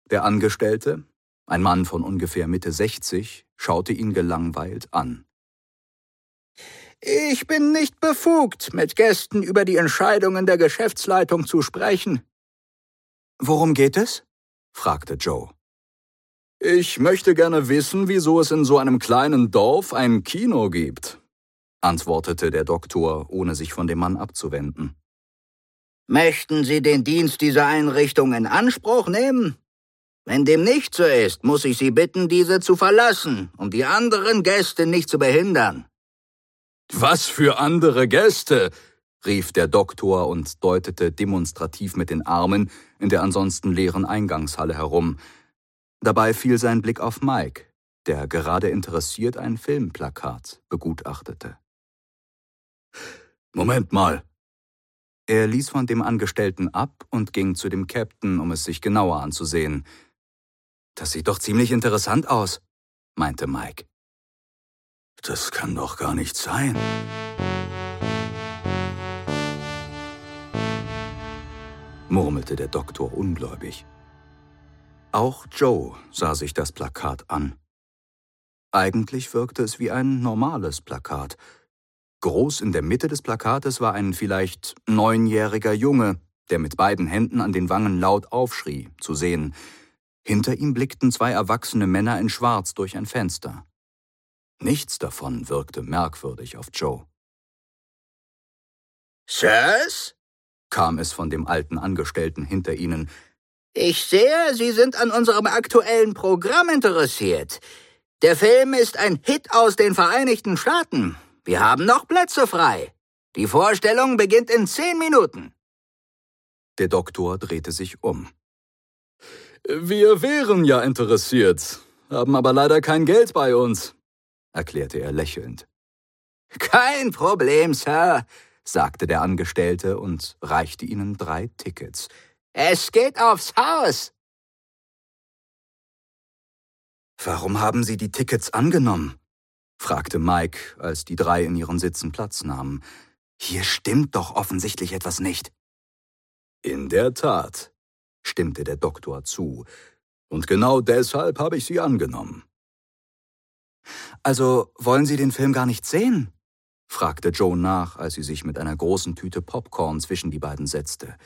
Der Angestellte, ein Mann von ungefähr Mitte 60, schaute ihn gelangweilt an. Ich bin nicht befugt, mit Gästen über die Entscheidungen der Geschäftsleitung zu sprechen. Worum geht es? fragte Joe. Ich möchte gerne wissen, wieso es in so einem kleinen Dorf ein Kino gibt, antwortete der Doktor, ohne sich von dem Mann abzuwenden. Möchten Sie den Dienst dieser Einrichtung in Anspruch nehmen? Wenn dem nicht so ist, muss ich Sie bitten, diese zu verlassen, um die anderen Gäste nicht zu behindern. Was für andere Gäste? rief der Doktor und deutete demonstrativ mit den Armen in der ansonsten leeren Eingangshalle herum. Dabei fiel sein Blick auf Mike, der gerade interessiert ein Filmplakat begutachtete. Moment mal, er ließ von dem Angestellten ab und ging zu dem Captain, um es sich genauer anzusehen. Das sieht doch ziemlich interessant aus, meinte Mike. Das kann doch gar nicht sein. murmelte der Doktor ungläubig. Auch Joe sah sich das Plakat an. Eigentlich wirkte es wie ein normales Plakat, Groß in der Mitte des Plakates war ein vielleicht neunjähriger Junge, der mit beiden Händen an den Wangen laut aufschrie, zu sehen. Hinter ihm blickten zwei erwachsene Männer in Schwarz durch ein Fenster. Nichts davon wirkte merkwürdig auf Joe. Sirs? kam es von dem alten Angestellten hinter ihnen. Ich sehe, Sie sind an unserem aktuellen Programm interessiert. Der Film ist ein Hit aus den Vereinigten Staaten. Wir haben noch Plätze frei. Die Vorstellung beginnt in zehn Minuten. Der Doktor drehte sich um. Wir wären ja interessiert, haben aber leider kein Geld bei uns, erklärte er lächelnd. Kein Problem, Sir, sagte der Angestellte und reichte ihnen drei Tickets. Es geht aufs Haus. Warum haben Sie die Tickets angenommen? Fragte Mike, als die drei in ihren Sitzen Platz nahmen. Hier stimmt doch offensichtlich etwas nicht. In der Tat, stimmte der Doktor zu, und genau deshalb habe ich sie angenommen. Also wollen Sie den Film gar nicht sehen? fragte Joe nach, als sie sich mit einer großen Tüte Popcorn zwischen die beiden setzte.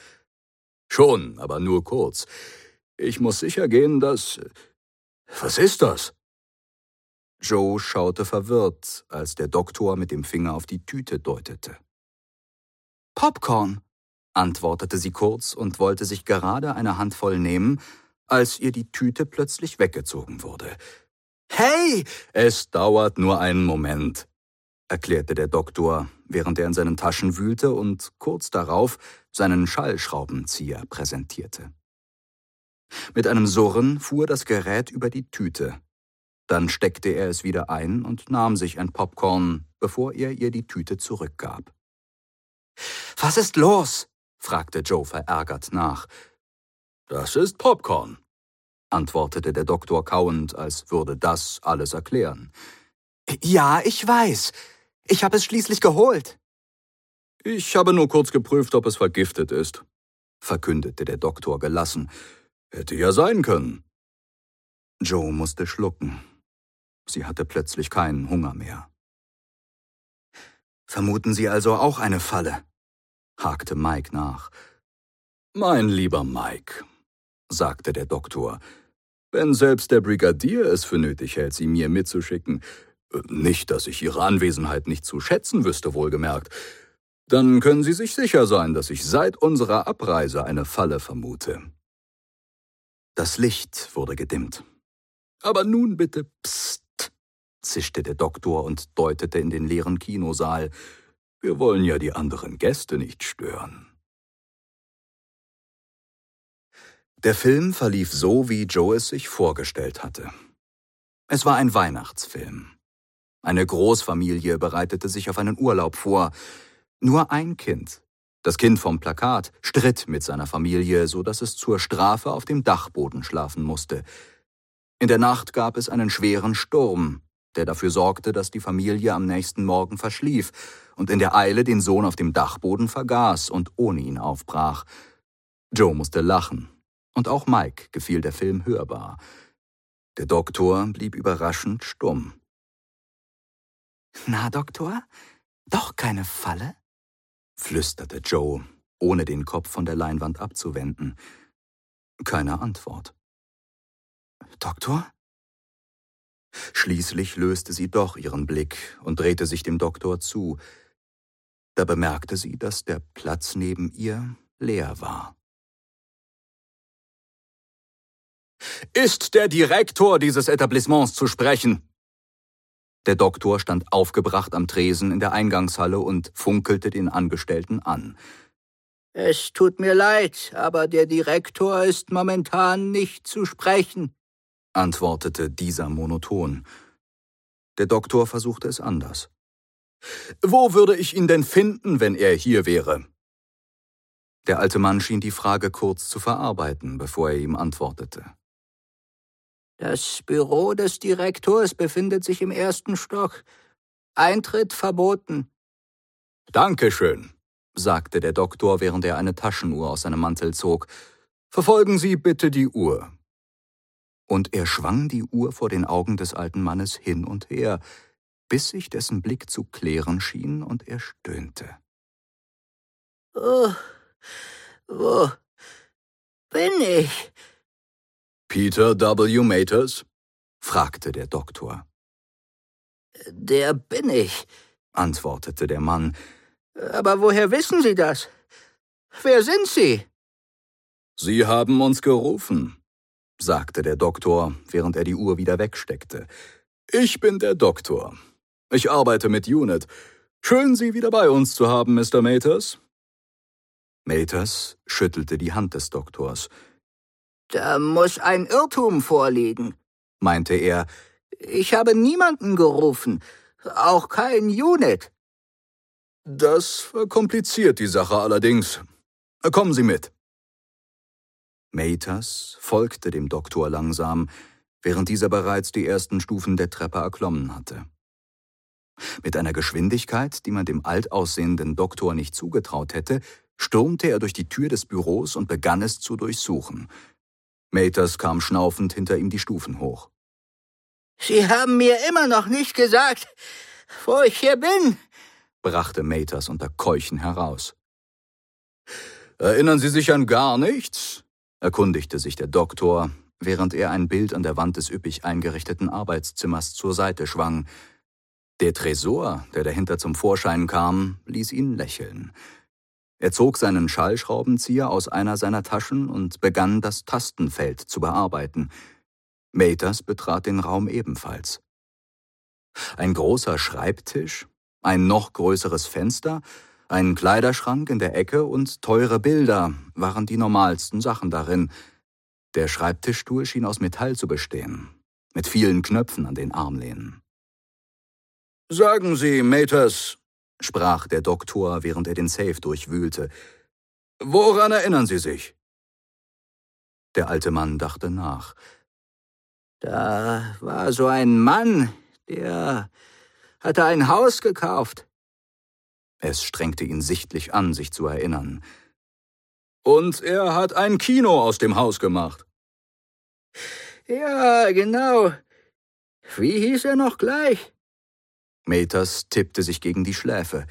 Schon, aber nur kurz. Ich muss sicher gehen, dass. Was ist das? Joe schaute verwirrt, als der Doktor mit dem Finger auf die Tüte deutete. Popcorn, antwortete sie kurz und wollte sich gerade eine Handvoll nehmen, als ihr die Tüte plötzlich weggezogen wurde. Hey, es dauert nur einen Moment, erklärte der Doktor, während er in seinen Taschen wühlte und kurz darauf seinen Schallschraubenzieher präsentierte. Mit einem Surren fuhr das Gerät über die Tüte, dann steckte er es wieder ein und nahm sich ein Popcorn, bevor er ihr die Tüte zurückgab. Was ist los? fragte Joe verärgert nach. Das ist Popcorn, antwortete der Doktor kauend, als würde das alles erklären. Ja, ich weiß. Ich habe es schließlich geholt. Ich habe nur kurz geprüft, ob es vergiftet ist, verkündete der Doktor gelassen. Hätte ja sein können. Joe musste schlucken. Sie hatte plötzlich keinen Hunger mehr. Vermuten Sie also auch eine Falle? hakte Mike nach. Mein lieber Mike, sagte der Doktor, wenn selbst der Brigadier es für nötig hält, Sie mir mitzuschicken, äh, nicht, dass ich Ihre Anwesenheit nicht zu schätzen wüsste, wohlgemerkt, dann können Sie sich sicher sein, dass ich seit unserer Abreise eine Falle vermute. Das Licht wurde gedimmt. Aber nun bitte, psst, zischte der Doktor und deutete in den leeren Kinosaal. Wir wollen ja die anderen Gäste nicht stören. Der Film verlief so, wie Joe es sich vorgestellt hatte. Es war ein Weihnachtsfilm. Eine Großfamilie bereitete sich auf einen Urlaub vor. Nur ein Kind, das Kind vom Plakat, stritt mit seiner Familie, so dass es zur Strafe auf dem Dachboden schlafen musste. In der Nacht gab es einen schweren Sturm, der dafür sorgte, dass die Familie am nächsten Morgen verschlief und in der Eile den Sohn auf dem Dachboden vergaß und ohne ihn aufbrach. Joe musste lachen, und auch Mike gefiel der Film hörbar. Der Doktor blieb überraschend stumm. Na, Doktor? Doch keine Falle? flüsterte Joe, ohne den Kopf von der Leinwand abzuwenden. Keine Antwort. Doktor? Schließlich löste sie doch ihren Blick und drehte sich dem Doktor zu. Da bemerkte sie, dass der Platz neben ihr leer war. Ist der Direktor dieses Etablissements zu sprechen? Der Doktor stand aufgebracht am Tresen in der Eingangshalle und funkelte den Angestellten an. Es tut mir leid, aber der Direktor ist momentan nicht zu sprechen antwortete dieser monoton. Der Doktor versuchte es anders. Wo würde ich ihn denn finden, wenn er hier wäre? Der alte Mann schien die Frage kurz zu verarbeiten, bevor er ihm antwortete. Das Büro des Direktors befindet sich im ersten Stock. Eintritt verboten. Dankeschön, sagte der Doktor, während er eine Taschenuhr aus seinem Mantel zog. Verfolgen Sie bitte die Uhr und er schwang die Uhr vor den Augen des alten Mannes hin und her, bis sich dessen Blick zu klären schien und er stöhnte. Oh, wo bin ich? Peter W. Maters? fragte der Doktor. Der bin ich, antwortete der Mann. Aber woher wissen Sie das? Wer sind Sie? Sie haben uns gerufen, sagte der Doktor, während er die Uhr wieder wegsteckte. Ich bin der Doktor. Ich arbeite mit Unit. Schön, Sie wieder bei uns zu haben, Mr. Maters. Maters schüttelte die Hand des Doktors. Da muss ein Irrtum vorliegen, meinte er. Ich habe niemanden gerufen, auch kein Unit. Das verkompliziert die Sache allerdings. Kommen Sie mit. Maters folgte dem Doktor langsam, während dieser bereits die ersten Stufen der Treppe erklommen hatte. Mit einer Geschwindigkeit, die man dem alt aussehenden Doktor nicht zugetraut hätte, stürmte er durch die Tür des Büros und begann es zu durchsuchen. Maters kam schnaufend hinter ihm die Stufen hoch. Sie haben mir immer noch nicht gesagt, wo ich hier bin, brachte Maters unter Keuchen heraus. Erinnern Sie sich an gar nichts? Erkundigte sich der Doktor, während er ein Bild an der Wand des üppig eingerichteten Arbeitszimmers zur Seite schwang. Der Tresor, der dahinter zum Vorschein kam, ließ ihn lächeln. Er zog seinen Schallschraubenzieher aus einer seiner Taschen und begann das Tastenfeld zu bearbeiten. Maters betrat den Raum ebenfalls. Ein großer Schreibtisch, ein noch größeres Fenster ein Kleiderschrank in der Ecke und teure Bilder waren die normalsten Sachen darin. Der Schreibtischstuhl schien aus Metall zu bestehen, mit vielen Knöpfen an den Armlehnen. Sagen Sie, Maters, sprach der Doktor, während er den Safe durchwühlte, woran erinnern Sie sich? Der alte Mann dachte nach. Da war so ein Mann, der hatte ein Haus gekauft. Es strengte ihn sichtlich an, sich zu erinnern. Und er hat ein Kino aus dem Haus gemacht. Ja, genau. Wie hieß er noch gleich? Meters tippte sich gegen die Schläfe.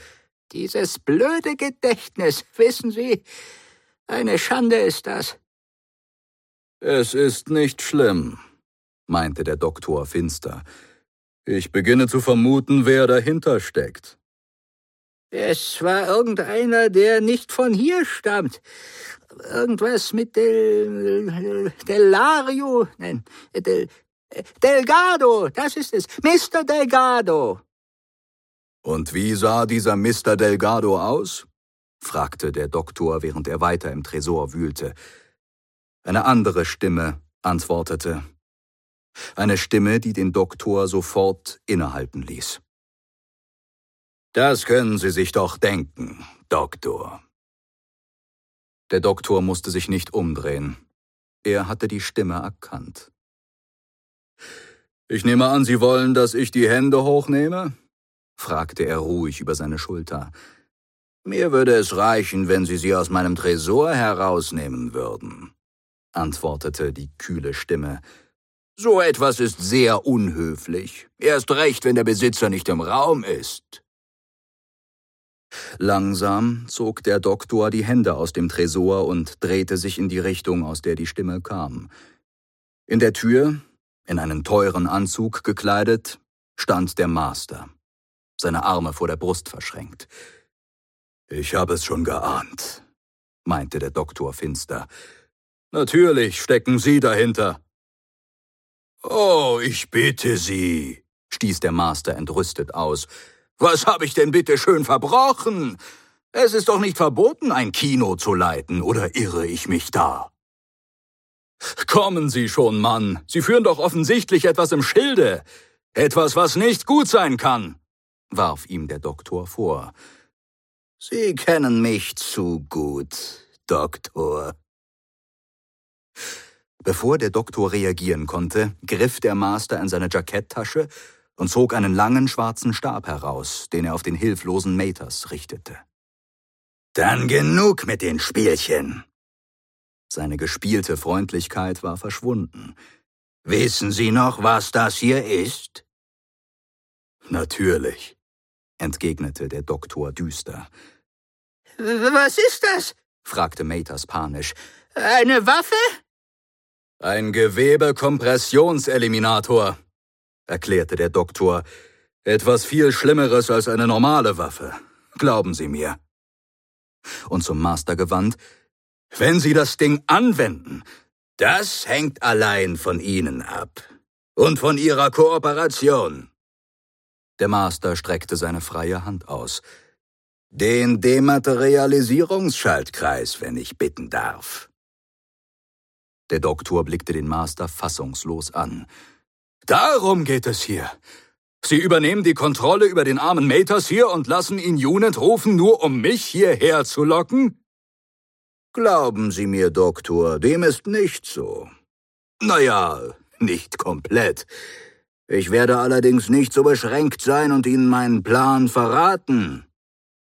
Dieses blöde Gedächtnis, wissen Sie, eine Schande ist das. Es ist nicht schlimm, meinte der Doktor finster. Ich beginne zu vermuten, wer dahinter steckt. Es war irgendeiner, der nicht von hier stammt. Irgendwas mit Del... Delario. Nein, Del... Delgado, das ist es. Mr. Delgado. Und wie sah dieser Mr. Delgado aus? fragte der Doktor, während er weiter im Tresor wühlte. Eine andere Stimme antwortete. Eine Stimme, die den Doktor sofort innehalten ließ. Das können Sie sich doch denken, Doktor. Der Doktor musste sich nicht umdrehen. Er hatte die Stimme erkannt. Ich nehme an, Sie wollen, dass ich die Hände hochnehme? fragte er ruhig über seine Schulter. Mir würde es reichen, wenn Sie sie aus meinem Tresor herausnehmen würden, antwortete die kühle Stimme. So etwas ist sehr unhöflich, erst recht, wenn der Besitzer nicht im Raum ist. Langsam zog der Doktor die Hände aus dem Tresor und drehte sich in die Richtung, aus der die Stimme kam. In der Tür, in einen teuren Anzug gekleidet, stand der Master, seine Arme vor der Brust verschränkt. Ich habe es schon geahnt, meinte der Doktor finster. Natürlich stecken Sie dahinter. Oh, ich bitte Sie, stieß der Master entrüstet aus. Was habe ich denn bitte schön verbrochen? Es ist doch nicht verboten, ein Kino zu leiten, oder irre ich mich da? Kommen Sie schon, Mann. Sie führen doch offensichtlich etwas im Schilde. Etwas, was nicht gut sein kann, warf ihm der Doktor vor. Sie kennen mich zu gut, Doktor. Bevor der Doktor reagieren konnte, griff der Master in seine Jacketttasche und zog einen langen schwarzen Stab heraus, den er auf den hilflosen Maters richtete. Dann genug mit den Spielchen. Seine gespielte Freundlichkeit war verschwunden. Wissen Sie noch, was das hier ist? Natürlich entgegnete der Doktor düster. Was ist das? fragte Maters panisch. Eine Waffe? Ein Gewebekompressionseliminator, erklärte der Doktor. Etwas viel Schlimmeres als eine normale Waffe. Glauben Sie mir. Und zum Master gewandt. Wenn Sie das Ding anwenden, das hängt allein von Ihnen ab. Und von Ihrer Kooperation. Der Master streckte seine freie Hand aus. Den Dematerialisierungsschaltkreis, wenn ich bitten darf. Der Doktor blickte den Master fassungslos an. Darum geht es hier. Sie übernehmen die Kontrolle über den armen Maters hier und lassen ihn Unit rufen, nur um mich hierher zu locken? Glauben Sie mir, Doktor, dem ist nicht so. Naja, nicht komplett. Ich werde allerdings nicht so beschränkt sein und Ihnen meinen Plan verraten.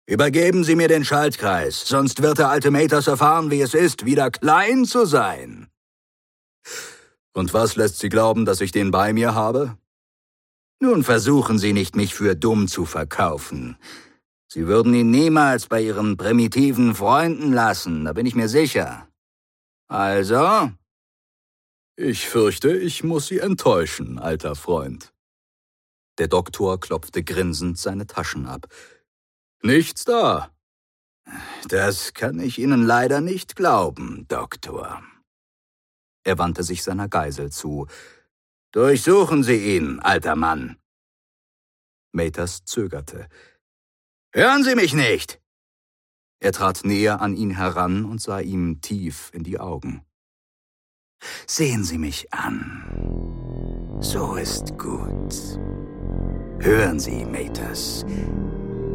Übergeben Sie mir den Schaltkreis, sonst wird der alte Maters erfahren, wie es ist, wieder klein zu sein. Und was lässt Sie glauben, dass ich den bei mir habe? Nun versuchen Sie nicht, mich für dumm zu verkaufen. Sie würden ihn niemals bei Ihren primitiven Freunden lassen, da bin ich mir sicher. Also, ich fürchte, ich muss Sie enttäuschen, alter Freund. Der Doktor klopfte grinsend seine Taschen ab. Nichts da. Das kann ich Ihnen leider nicht glauben, Doktor. Er wandte sich seiner Geisel zu. Durchsuchen Sie ihn, alter Mann. Maters zögerte. Hören Sie mich nicht! Er trat näher an ihn heran und sah ihm tief in die Augen. Sehen Sie mich an. So ist gut. Hören Sie, Maters.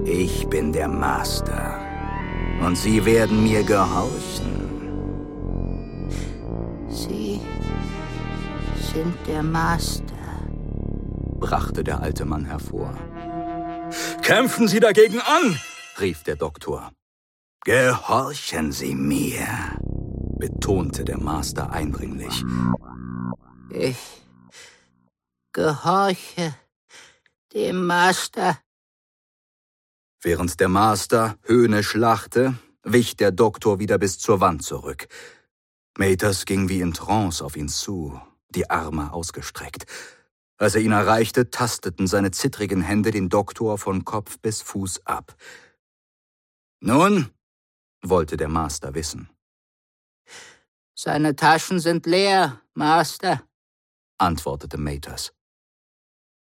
Ich bin der Master. Und Sie werden mir gehorchen. Sie sind der Master, brachte der alte Mann hervor. Kämpfen Sie dagegen an! rief der Doktor. Gehorchen Sie mir betonte der Master eindringlich. Ich gehorche Dem Master. Während der Master höhnisch lachte, wich der Doktor wieder bis zur Wand zurück. Maters ging wie in Trance auf ihn zu, die Arme ausgestreckt. Als er ihn erreichte, tasteten seine zittrigen Hände den Doktor von Kopf bis Fuß ab. Nun? wollte der Master wissen. Seine Taschen sind leer, Master, antwortete Maters.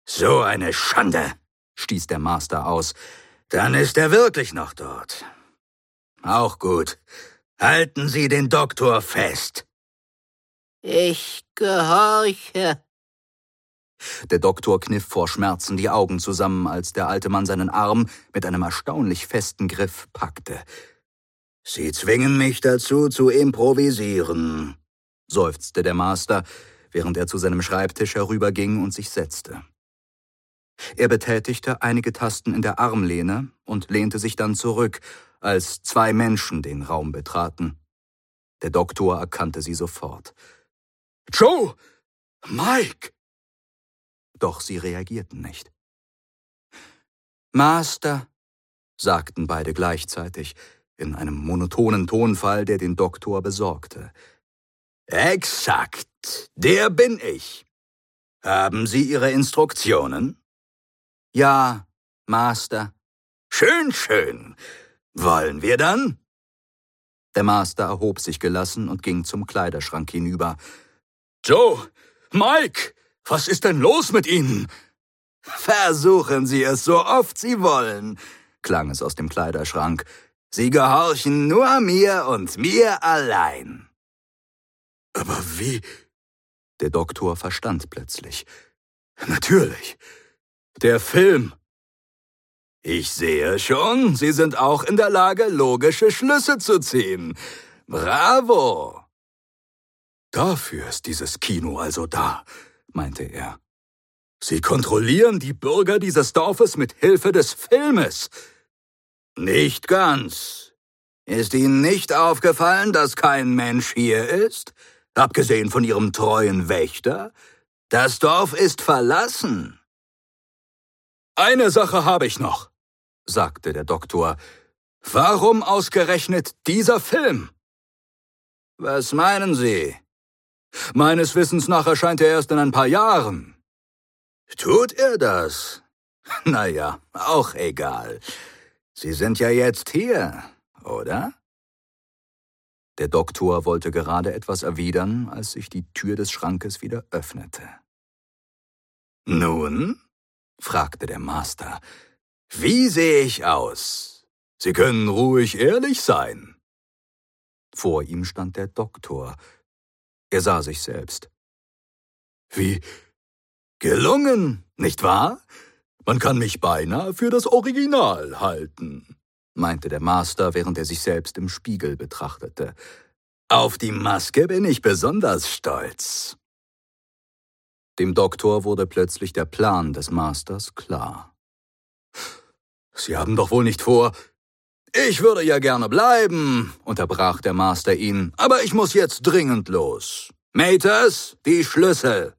So eine Schande, stieß der Master aus. Dann ist er wirklich noch dort. Auch gut. Halten Sie den Doktor fest. Ich gehorche. Der Doktor kniff vor Schmerzen die Augen zusammen, als der alte Mann seinen Arm mit einem erstaunlich festen Griff packte. Sie zwingen mich dazu zu improvisieren, seufzte der Master, während er zu seinem Schreibtisch herüberging und sich setzte. Er betätigte einige Tasten in der Armlehne und lehnte sich dann zurück, als zwei Menschen den Raum betraten. Der Doktor erkannte sie sofort. Joe! Mike! Doch sie reagierten nicht. Master, sagten beide gleichzeitig, in einem monotonen Tonfall, der den Doktor besorgte. Exakt, der bin ich. Haben Sie Ihre Instruktionen? Ja, Master. Schön, schön. Wollen wir dann? Der Master erhob sich gelassen und ging zum Kleiderschrank hinüber. Joe, Mike, was ist denn los mit Ihnen? Versuchen Sie es so oft Sie wollen, klang es aus dem Kleiderschrank. Sie gehorchen nur mir und mir allein. Aber wie? Der Doktor verstand plötzlich. Natürlich. Der Film. Ich sehe schon, Sie sind auch in der Lage, logische Schlüsse zu ziehen. Bravo! Dafür ist dieses Kino also da, meinte er. Sie kontrollieren die Bürger dieses Dorfes mit Hilfe des Filmes. Nicht ganz. Ist Ihnen nicht aufgefallen, dass kein Mensch hier ist? Abgesehen von Ihrem treuen Wächter? Das Dorf ist verlassen. Eine Sache habe ich noch, sagte der Doktor. Warum ausgerechnet dieser Film? Was meinen Sie? Meines Wissens nach erscheint er erst in ein paar Jahren. Tut er das? Naja, auch egal. Sie sind ja jetzt hier, oder? Der Doktor wollte gerade etwas erwidern, als sich die Tür des Schrankes wieder öffnete. Nun? fragte der Master. Wie sehe ich aus? Sie können ruhig ehrlich sein. Vor ihm stand der Doktor. Er sah sich selbst. Wie, Gelungen, nicht wahr? Man kann mich beinahe für das Original halten, meinte der Master, während er sich selbst im Spiegel betrachtete. Auf die Maske bin ich besonders stolz. Dem Doktor wurde plötzlich der Plan des Masters klar. Sie haben doch wohl nicht vor. Ich würde ja gerne bleiben, unterbrach der Master ihn, aber ich muss jetzt dringend los. Maters, die Schlüssel.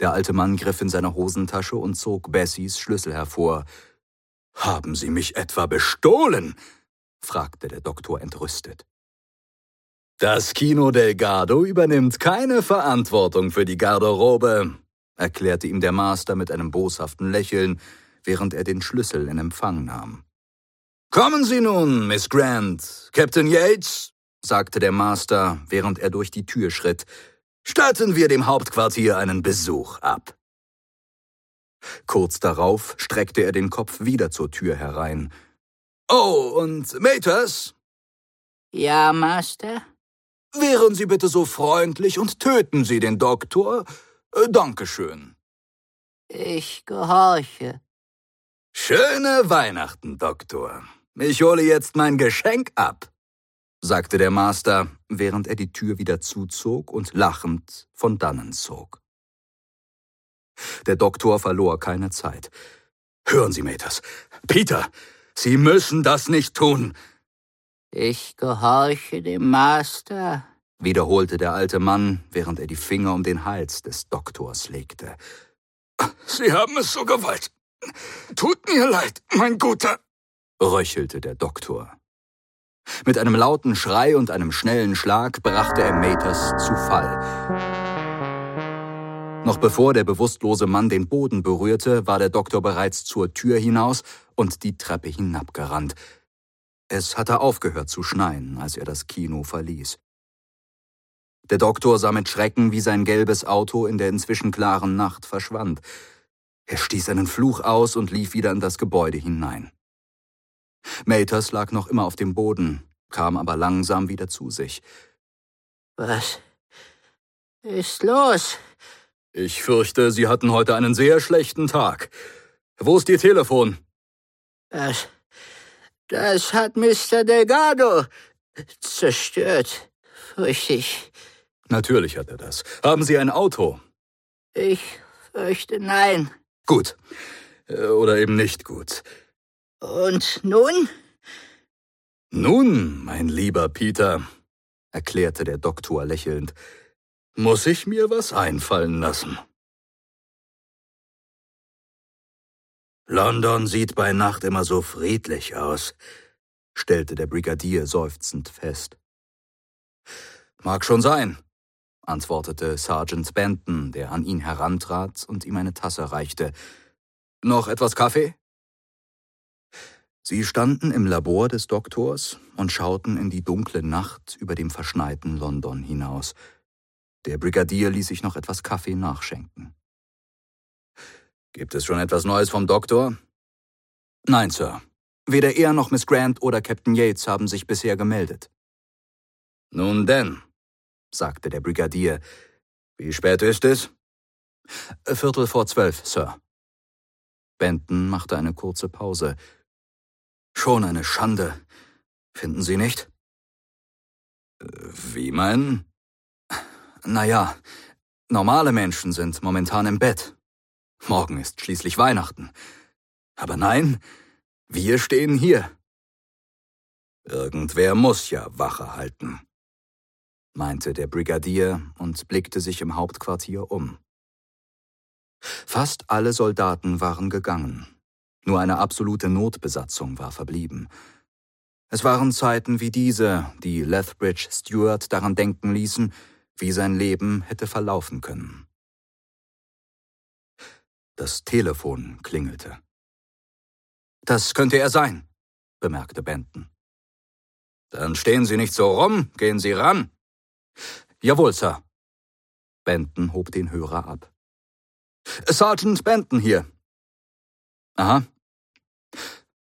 Der alte Mann griff in seine Hosentasche und zog Bessies Schlüssel hervor. Haben Sie mich etwa bestohlen? fragte der Doktor entrüstet. Das Kino Delgado übernimmt keine Verantwortung für die Garderobe, erklärte ihm der Master mit einem boshaften Lächeln, während er den Schlüssel in Empfang nahm. Kommen Sie nun, Miss Grant. Captain Yates, sagte der Master, während er durch die Tür schritt, Statten wir dem Hauptquartier einen Besuch ab. Kurz darauf streckte er den Kopf wieder zur Tür herein. Oh, und Maters? Ja, Master? Wären Sie bitte so freundlich und töten Sie den Doktor? Äh, Dankeschön. Ich gehorche. Schöne Weihnachten, Doktor. Ich hole jetzt mein Geschenk ab sagte der Master, während er die Tür wieder zuzog und lachend von dannen zog. Der Doktor verlor keine Zeit. Hören Sie, Meters. Peter, Sie müssen das nicht tun. Ich gehorche dem Master, wiederholte der alte Mann, während er die Finger um den Hals des Doktors legte. Sie haben es so gewollt. Tut mir leid, mein Guter, röchelte der Doktor. Mit einem lauten Schrei und einem schnellen Schlag brachte er Maters zu Fall. Noch bevor der bewusstlose Mann den Boden berührte, war der Doktor bereits zur Tür hinaus und die Treppe hinabgerannt. Es hatte aufgehört zu schneien, als er das Kino verließ. Der Doktor sah mit Schrecken, wie sein gelbes Auto in der inzwischen klaren Nacht verschwand. Er stieß einen Fluch aus und lief wieder in das Gebäude hinein. Maters lag noch immer auf dem Boden, kam aber langsam wieder zu sich. Was ist los? Ich fürchte, Sie hatten heute einen sehr schlechten Tag. Wo ist Ihr Telefon? Das, das hat Mr. Delgado zerstört, fürchte ich. Natürlich hat er das. Haben Sie ein Auto? Ich fürchte nein. Gut. Äh, oder eben nicht gut. Und nun? Nun, mein lieber Peter, erklärte der Doktor lächelnd, muss ich mir was einfallen lassen. London sieht bei Nacht immer so friedlich aus, stellte der Brigadier seufzend fest. Mag schon sein, antwortete Sergeant Benton, der an ihn herantrat und ihm eine Tasse reichte. Noch etwas Kaffee? Sie standen im Labor des Doktors und schauten in die dunkle Nacht über dem verschneiten London hinaus. Der Brigadier ließ sich noch etwas Kaffee nachschenken. Gibt es schon etwas Neues vom Doktor? Nein, Sir. Weder er noch Miss Grant oder Captain Yates haben sich bisher gemeldet. Nun denn, sagte der Brigadier. Wie spät ist es? Viertel vor zwölf, Sir. Benton machte eine kurze Pause. Schon eine Schande. Finden Sie nicht? Wie meinen? Naja, normale Menschen sind momentan im Bett. Morgen ist schließlich Weihnachten. Aber nein, wir stehen hier. Irgendwer muss ja Wache halten, meinte der Brigadier und blickte sich im Hauptquartier um. Fast alle Soldaten waren gegangen. Nur eine absolute Notbesatzung war verblieben. Es waren Zeiten wie diese, die Lethbridge Stewart daran denken ließen, wie sein Leben hätte verlaufen können. Das Telefon klingelte. Das könnte er sein, bemerkte Benton. Dann stehen Sie nicht so rum, gehen Sie ran. Jawohl, Sir. Benton hob den Hörer ab. Sergeant Benton hier. Aha,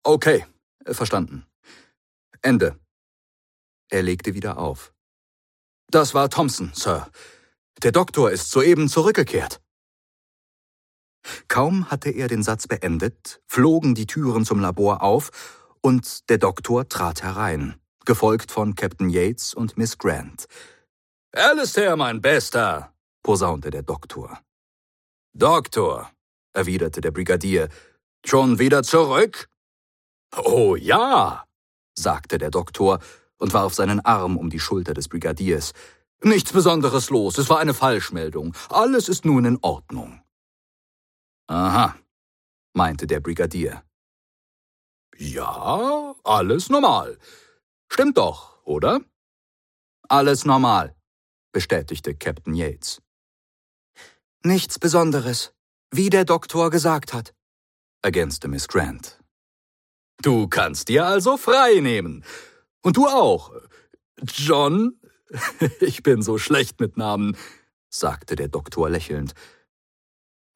Okay, verstanden. Ende. Er legte wieder auf. Das war Thompson, Sir. Der Doktor ist soeben zurückgekehrt. Kaum hatte er den Satz beendet, flogen die Türen zum Labor auf und der Doktor trat herein, gefolgt von Captain Yates und Miss Grant. Alistair, mein Bester, posaunte der Doktor. Doktor, erwiderte der Brigadier, schon wieder zurück? Oh ja, sagte der Doktor und warf seinen Arm um die Schulter des Brigadiers. Nichts Besonderes los, es war eine Falschmeldung. Alles ist nun in Ordnung. Aha, meinte der Brigadier. Ja, alles normal. Stimmt doch, oder? Alles normal, bestätigte Captain Yates. Nichts Besonderes, wie der Doktor gesagt hat, ergänzte Miss Grant. Du kannst dir also frei nehmen. Und du auch. John? Ich bin so schlecht mit Namen, sagte der Doktor lächelnd.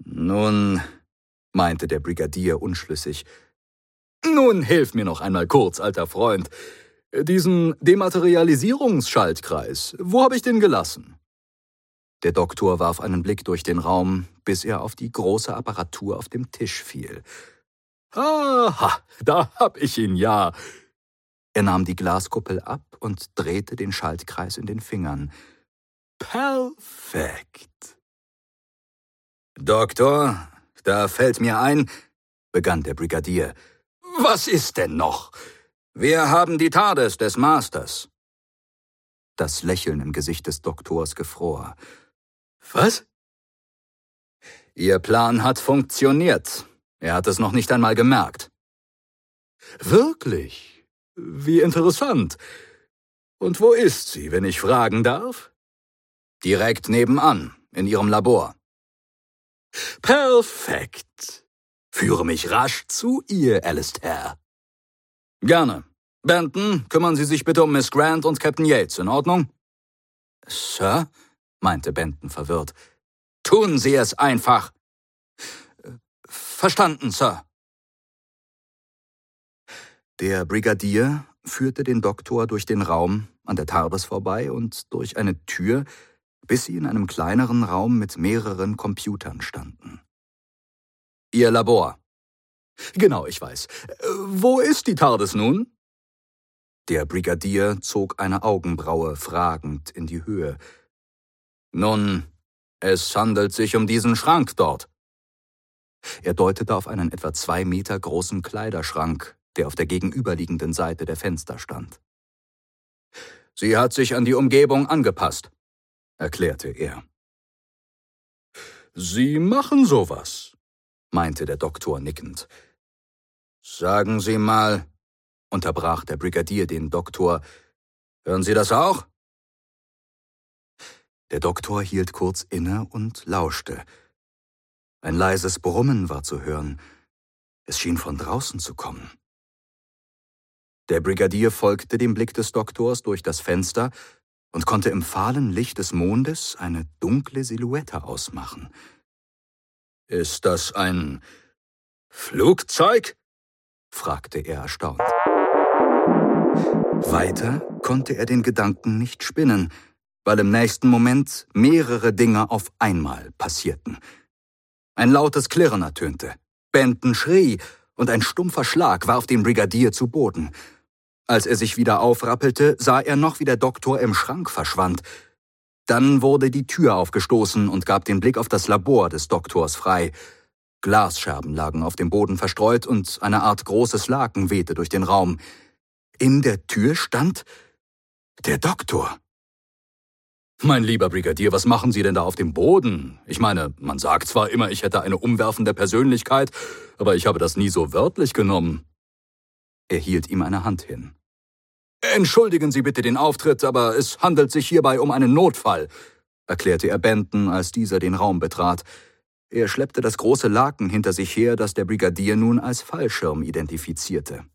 Nun, meinte der Brigadier unschlüssig. Nun hilf mir noch einmal kurz, alter Freund. Diesen Dematerialisierungsschaltkreis, wo habe ich den gelassen? Der Doktor warf einen Blick durch den Raum, bis er auf die große Apparatur auf dem Tisch fiel. Aha, da hab ich ihn ja. Er nahm die Glaskuppel ab und drehte den Schaltkreis in den Fingern. Perfekt. Doktor, da fällt mir ein, begann der Brigadier. Was ist denn noch? Wir haben die TARDIS des Masters. Das Lächeln im Gesicht des Doktors gefror. Was? Ihr Plan hat funktioniert. Er hat es noch nicht einmal gemerkt. Wirklich? Wie interessant. Und wo ist sie, wenn ich fragen darf? Direkt nebenan, in ihrem Labor. Perfekt. Führe mich rasch zu ihr, Alistair. Gerne. Benton, kümmern Sie sich bitte um Miss Grant und Captain Yates, in Ordnung? Sir? meinte Benton verwirrt. Tun Sie es einfach. Verstanden, Sir. Der Brigadier führte den Doktor durch den Raum an der TARDIS vorbei und durch eine Tür, bis sie in einem kleineren Raum mit mehreren Computern standen. Ihr Labor. Genau, ich weiß. Wo ist die TARDIS nun? Der Brigadier zog eine Augenbraue fragend in die Höhe. Nun, es handelt sich um diesen Schrank dort. Er deutete auf einen etwa zwei Meter großen Kleiderschrank, der auf der gegenüberliegenden Seite der Fenster stand. Sie hat sich an die Umgebung angepasst, erklärte er. Sie machen sowas, meinte der Doktor nickend. Sagen Sie mal, unterbrach der Brigadier den Doktor, hören Sie das auch? Der Doktor hielt kurz inne und lauschte. Ein leises Brummen war zu hören. Es schien von draußen zu kommen. Der Brigadier folgte dem Blick des Doktors durch das Fenster und konnte im fahlen Licht des Mondes eine dunkle Silhouette ausmachen. Ist das ein Flugzeug? Fragte er erstaunt. Weiter konnte er den Gedanken nicht spinnen, weil im nächsten Moment mehrere Dinge auf einmal passierten. Ein lautes Klirren ertönte, Benton schrie und ein stumpfer Schlag warf den Brigadier zu Boden. Als er sich wieder aufrappelte, sah er noch, wie der Doktor im Schrank verschwand. Dann wurde die Tür aufgestoßen und gab den Blick auf das Labor des Doktors frei. Glasscherben lagen auf dem Boden verstreut und eine Art großes Laken wehte durch den Raum. In der Tür stand der Doktor. Mein lieber Brigadier, was machen Sie denn da auf dem Boden? Ich meine, man sagt zwar immer, ich hätte eine umwerfende Persönlichkeit, aber ich habe das nie so wörtlich genommen. Er hielt ihm eine Hand hin. Entschuldigen Sie bitte den Auftritt, aber es handelt sich hierbei um einen Notfall, erklärte er Benton, als dieser den Raum betrat. Er schleppte das große Laken hinter sich her, das der Brigadier nun als Fallschirm identifizierte.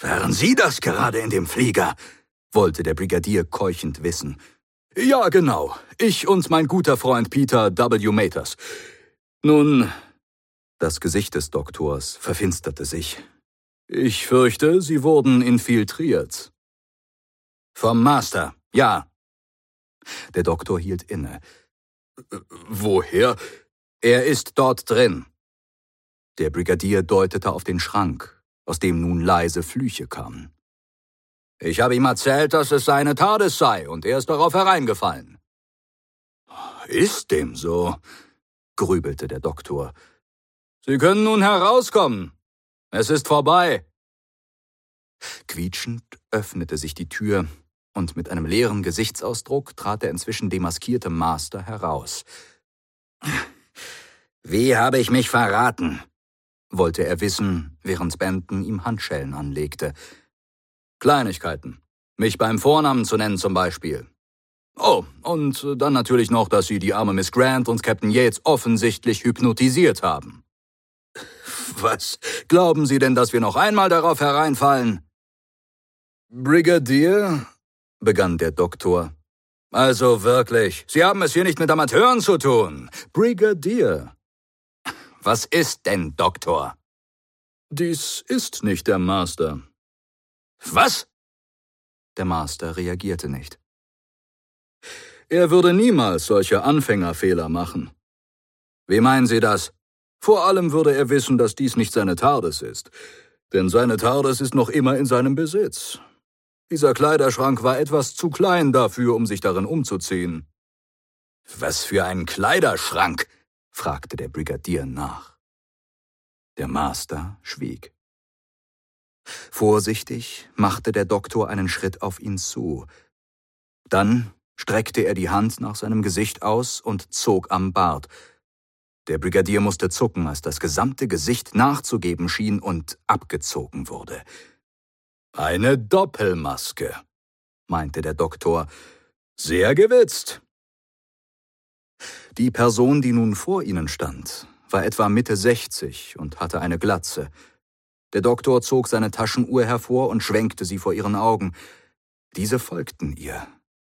Waren Sie das gerade in dem Flieger? wollte der Brigadier keuchend wissen. Ja, genau. Ich und mein guter Freund Peter W. Maters. Nun, das Gesicht des Doktors verfinsterte sich. Ich fürchte, Sie wurden infiltriert. Vom Master, ja. Der Doktor hielt inne. Woher? Er ist dort drin. Der Brigadier deutete auf den Schrank, aus dem nun leise Flüche kamen. Ich habe ihm erzählt, dass es seine TARDIS sei, und er ist darauf hereingefallen. Ist dem so? grübelte der Doktor. Sie können nun herauskommen. Es ist vorbei. Quietschend öffnete sich die Tür, und mit einem leeren Gesichtsausdruck trat der inzwischen demaskierte Master heraus. Wie habe ich mich verraten? wollte er wissen, während Benton ihm Handschellen anlegte. Kleinigkeiten. Mich beim Vornamen zu nennen zum Beispiel. Oh, und dann natürlich noch, dass Sie die arme Miss Grant und Captain Yates offensichtlich hypnotisiert haben. Was glauben Sie denn, dass wir noch einmal darauf hereinfallen? Brigadier, begann der Doktor. Also wirklich, Sie haben es hier nicht mit Amateuren zu tun. Brigadier. Was ist denn, Doktor? Dies ist nicht der Master. Was? Der Master reagierte nicht. Er würde niemals solche Anfängerfehler machen. Wie meinen Sie das? Vor allem würde er wissen, dass dies nicht seine TARDIS ist. Denn seine TARDIS ist noch immer in seinem Besitz. Dieser Kleiderschrank war etwas zu klein dafür, um sich darin umzuziehen. Was für ein Kleiderschrank? fragte der Brigadier nach. Der Master schwieg. Vorsichtig machte der Doktor einen Schritt auf ihn zu. Dann streckte er die Hand nach seinem Gesicht aus und zog am Bart. Der Brigadier musste zucken, als das gesamte Gesicht nachzugeben schien und abgezogen wurde. Eine Doppelmaske, meinte der Doktor. Sehr gewitzt. Die Person, die nun vor ihnen stand, war etwa Mitte 60 und hatte eine Glatze. Der Doktor zog seine Taschenuhr hervor und schwenkte sie vor ihren Augen. Diese folgten ihr,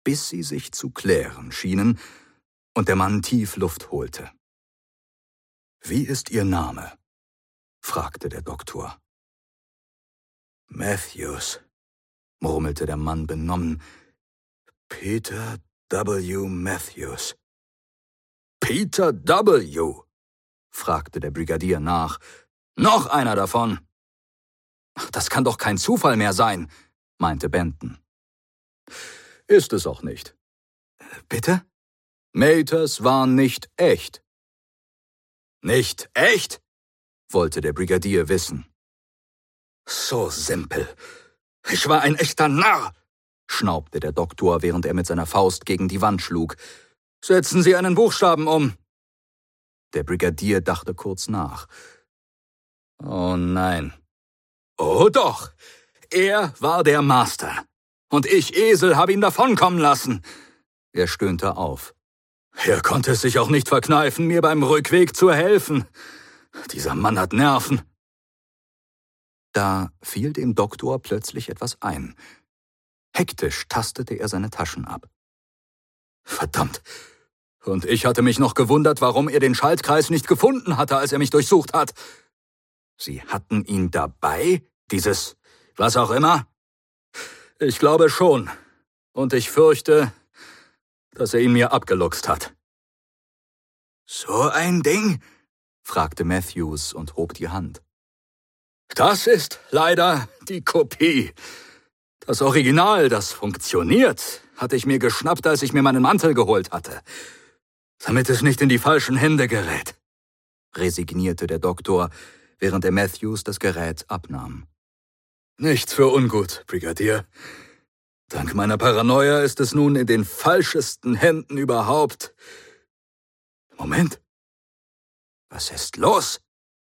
bis sie sich zu klären schienen und der Mann tief Luft holte. Wie ist Ihr Name? fragte der Doktor. Matthews, murmelte der Mann benommen. Peter W. Matthews. Peter W. fragte der Brigadier nach. Noch einer davon. Das kann doch kein Zufall mehr sein, meinte Benton. Ist es auch nicht. Bitte? Maters war nicht echt. Nicht echt? wollte der Brigadier wissen. So simpel. Ich war ein echter Narr, schnaubte der Doktor, während er mit seiner Faust gegen die Wand schlug. Setzen Sie einen Buchstaben um. Der Brigadier dachte kurz nach. Oh nein. Oh doch. Er war der Master. Und ich, Esel, habe ihn davonkommen lassen. Er stöhnte auf. Er konnte es sich auch nicht verkneifen, mir beim Rückweg zu helfen. Dieser Mann hat Nerven. Da fiel dem Doktor plötzlich etwas ein. Hektisch tastete er seine Taschen ab. Verdammt. Und ich hatte mich noch gewundert, warum er den Schaltkreis nicht gefunden hatte, als er mich durchsucht hat. Sie hatten ihn dabei? Dieses was auch immer? Ich glaube schon. Und ich fürchte, dass er ihn mir abgeluchst hat. So ein Ding? fragte Matthews und hob die Hand. Das ist leider die Kopie. Das Original, das funktioniert, hatte ich mir geschnappt, als ich mir meinen Mantel geholt hatte. Damit es nicht in die falschen Hände gerät, resignierte der Doktor, während er Matthews das Gerät abnahm. Nichts für ungut, Brigadier. Dank meiner Paranoia ist es nun in den falschesten Händen überhaupt. Moment. Was ist los?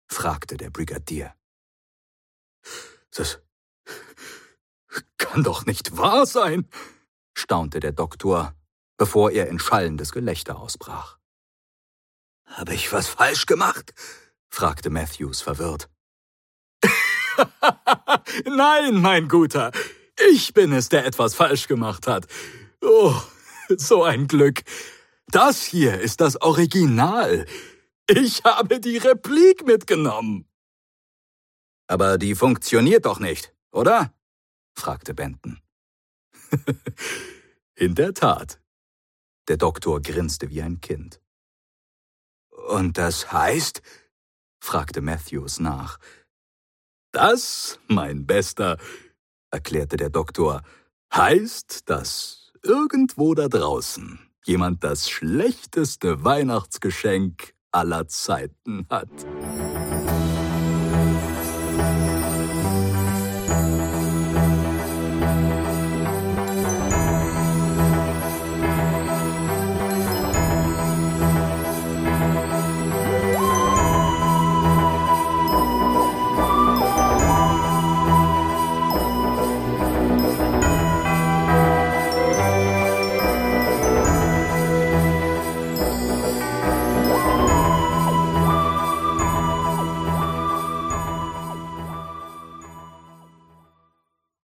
fragte der Brigadier. Das kann doch nicht wahr sein, staunte der Doktor, bevor er in schallendes Gelächter ausbrach. Habe ich was falsch gemacht? fragte Matthews verwirrt. Nein, mein Guter, ich bin es, der etwas falsch gemacht hat. Oh, so ein Glück. Das hier ist das Original. Ich habe die Replik mitgenommen. Aber die funktioniert doch nicht, oder? fragte Benton. In der Tat. Der Doktor grinste wie ein Kind. Und das heißt? fragte Matthews nach. Das, mein Bester, erklärte der Doktor, heißt, dass irgendwo da draußen jemand das schlechteste Weihnachtsgeschenk aller Zeiten hat.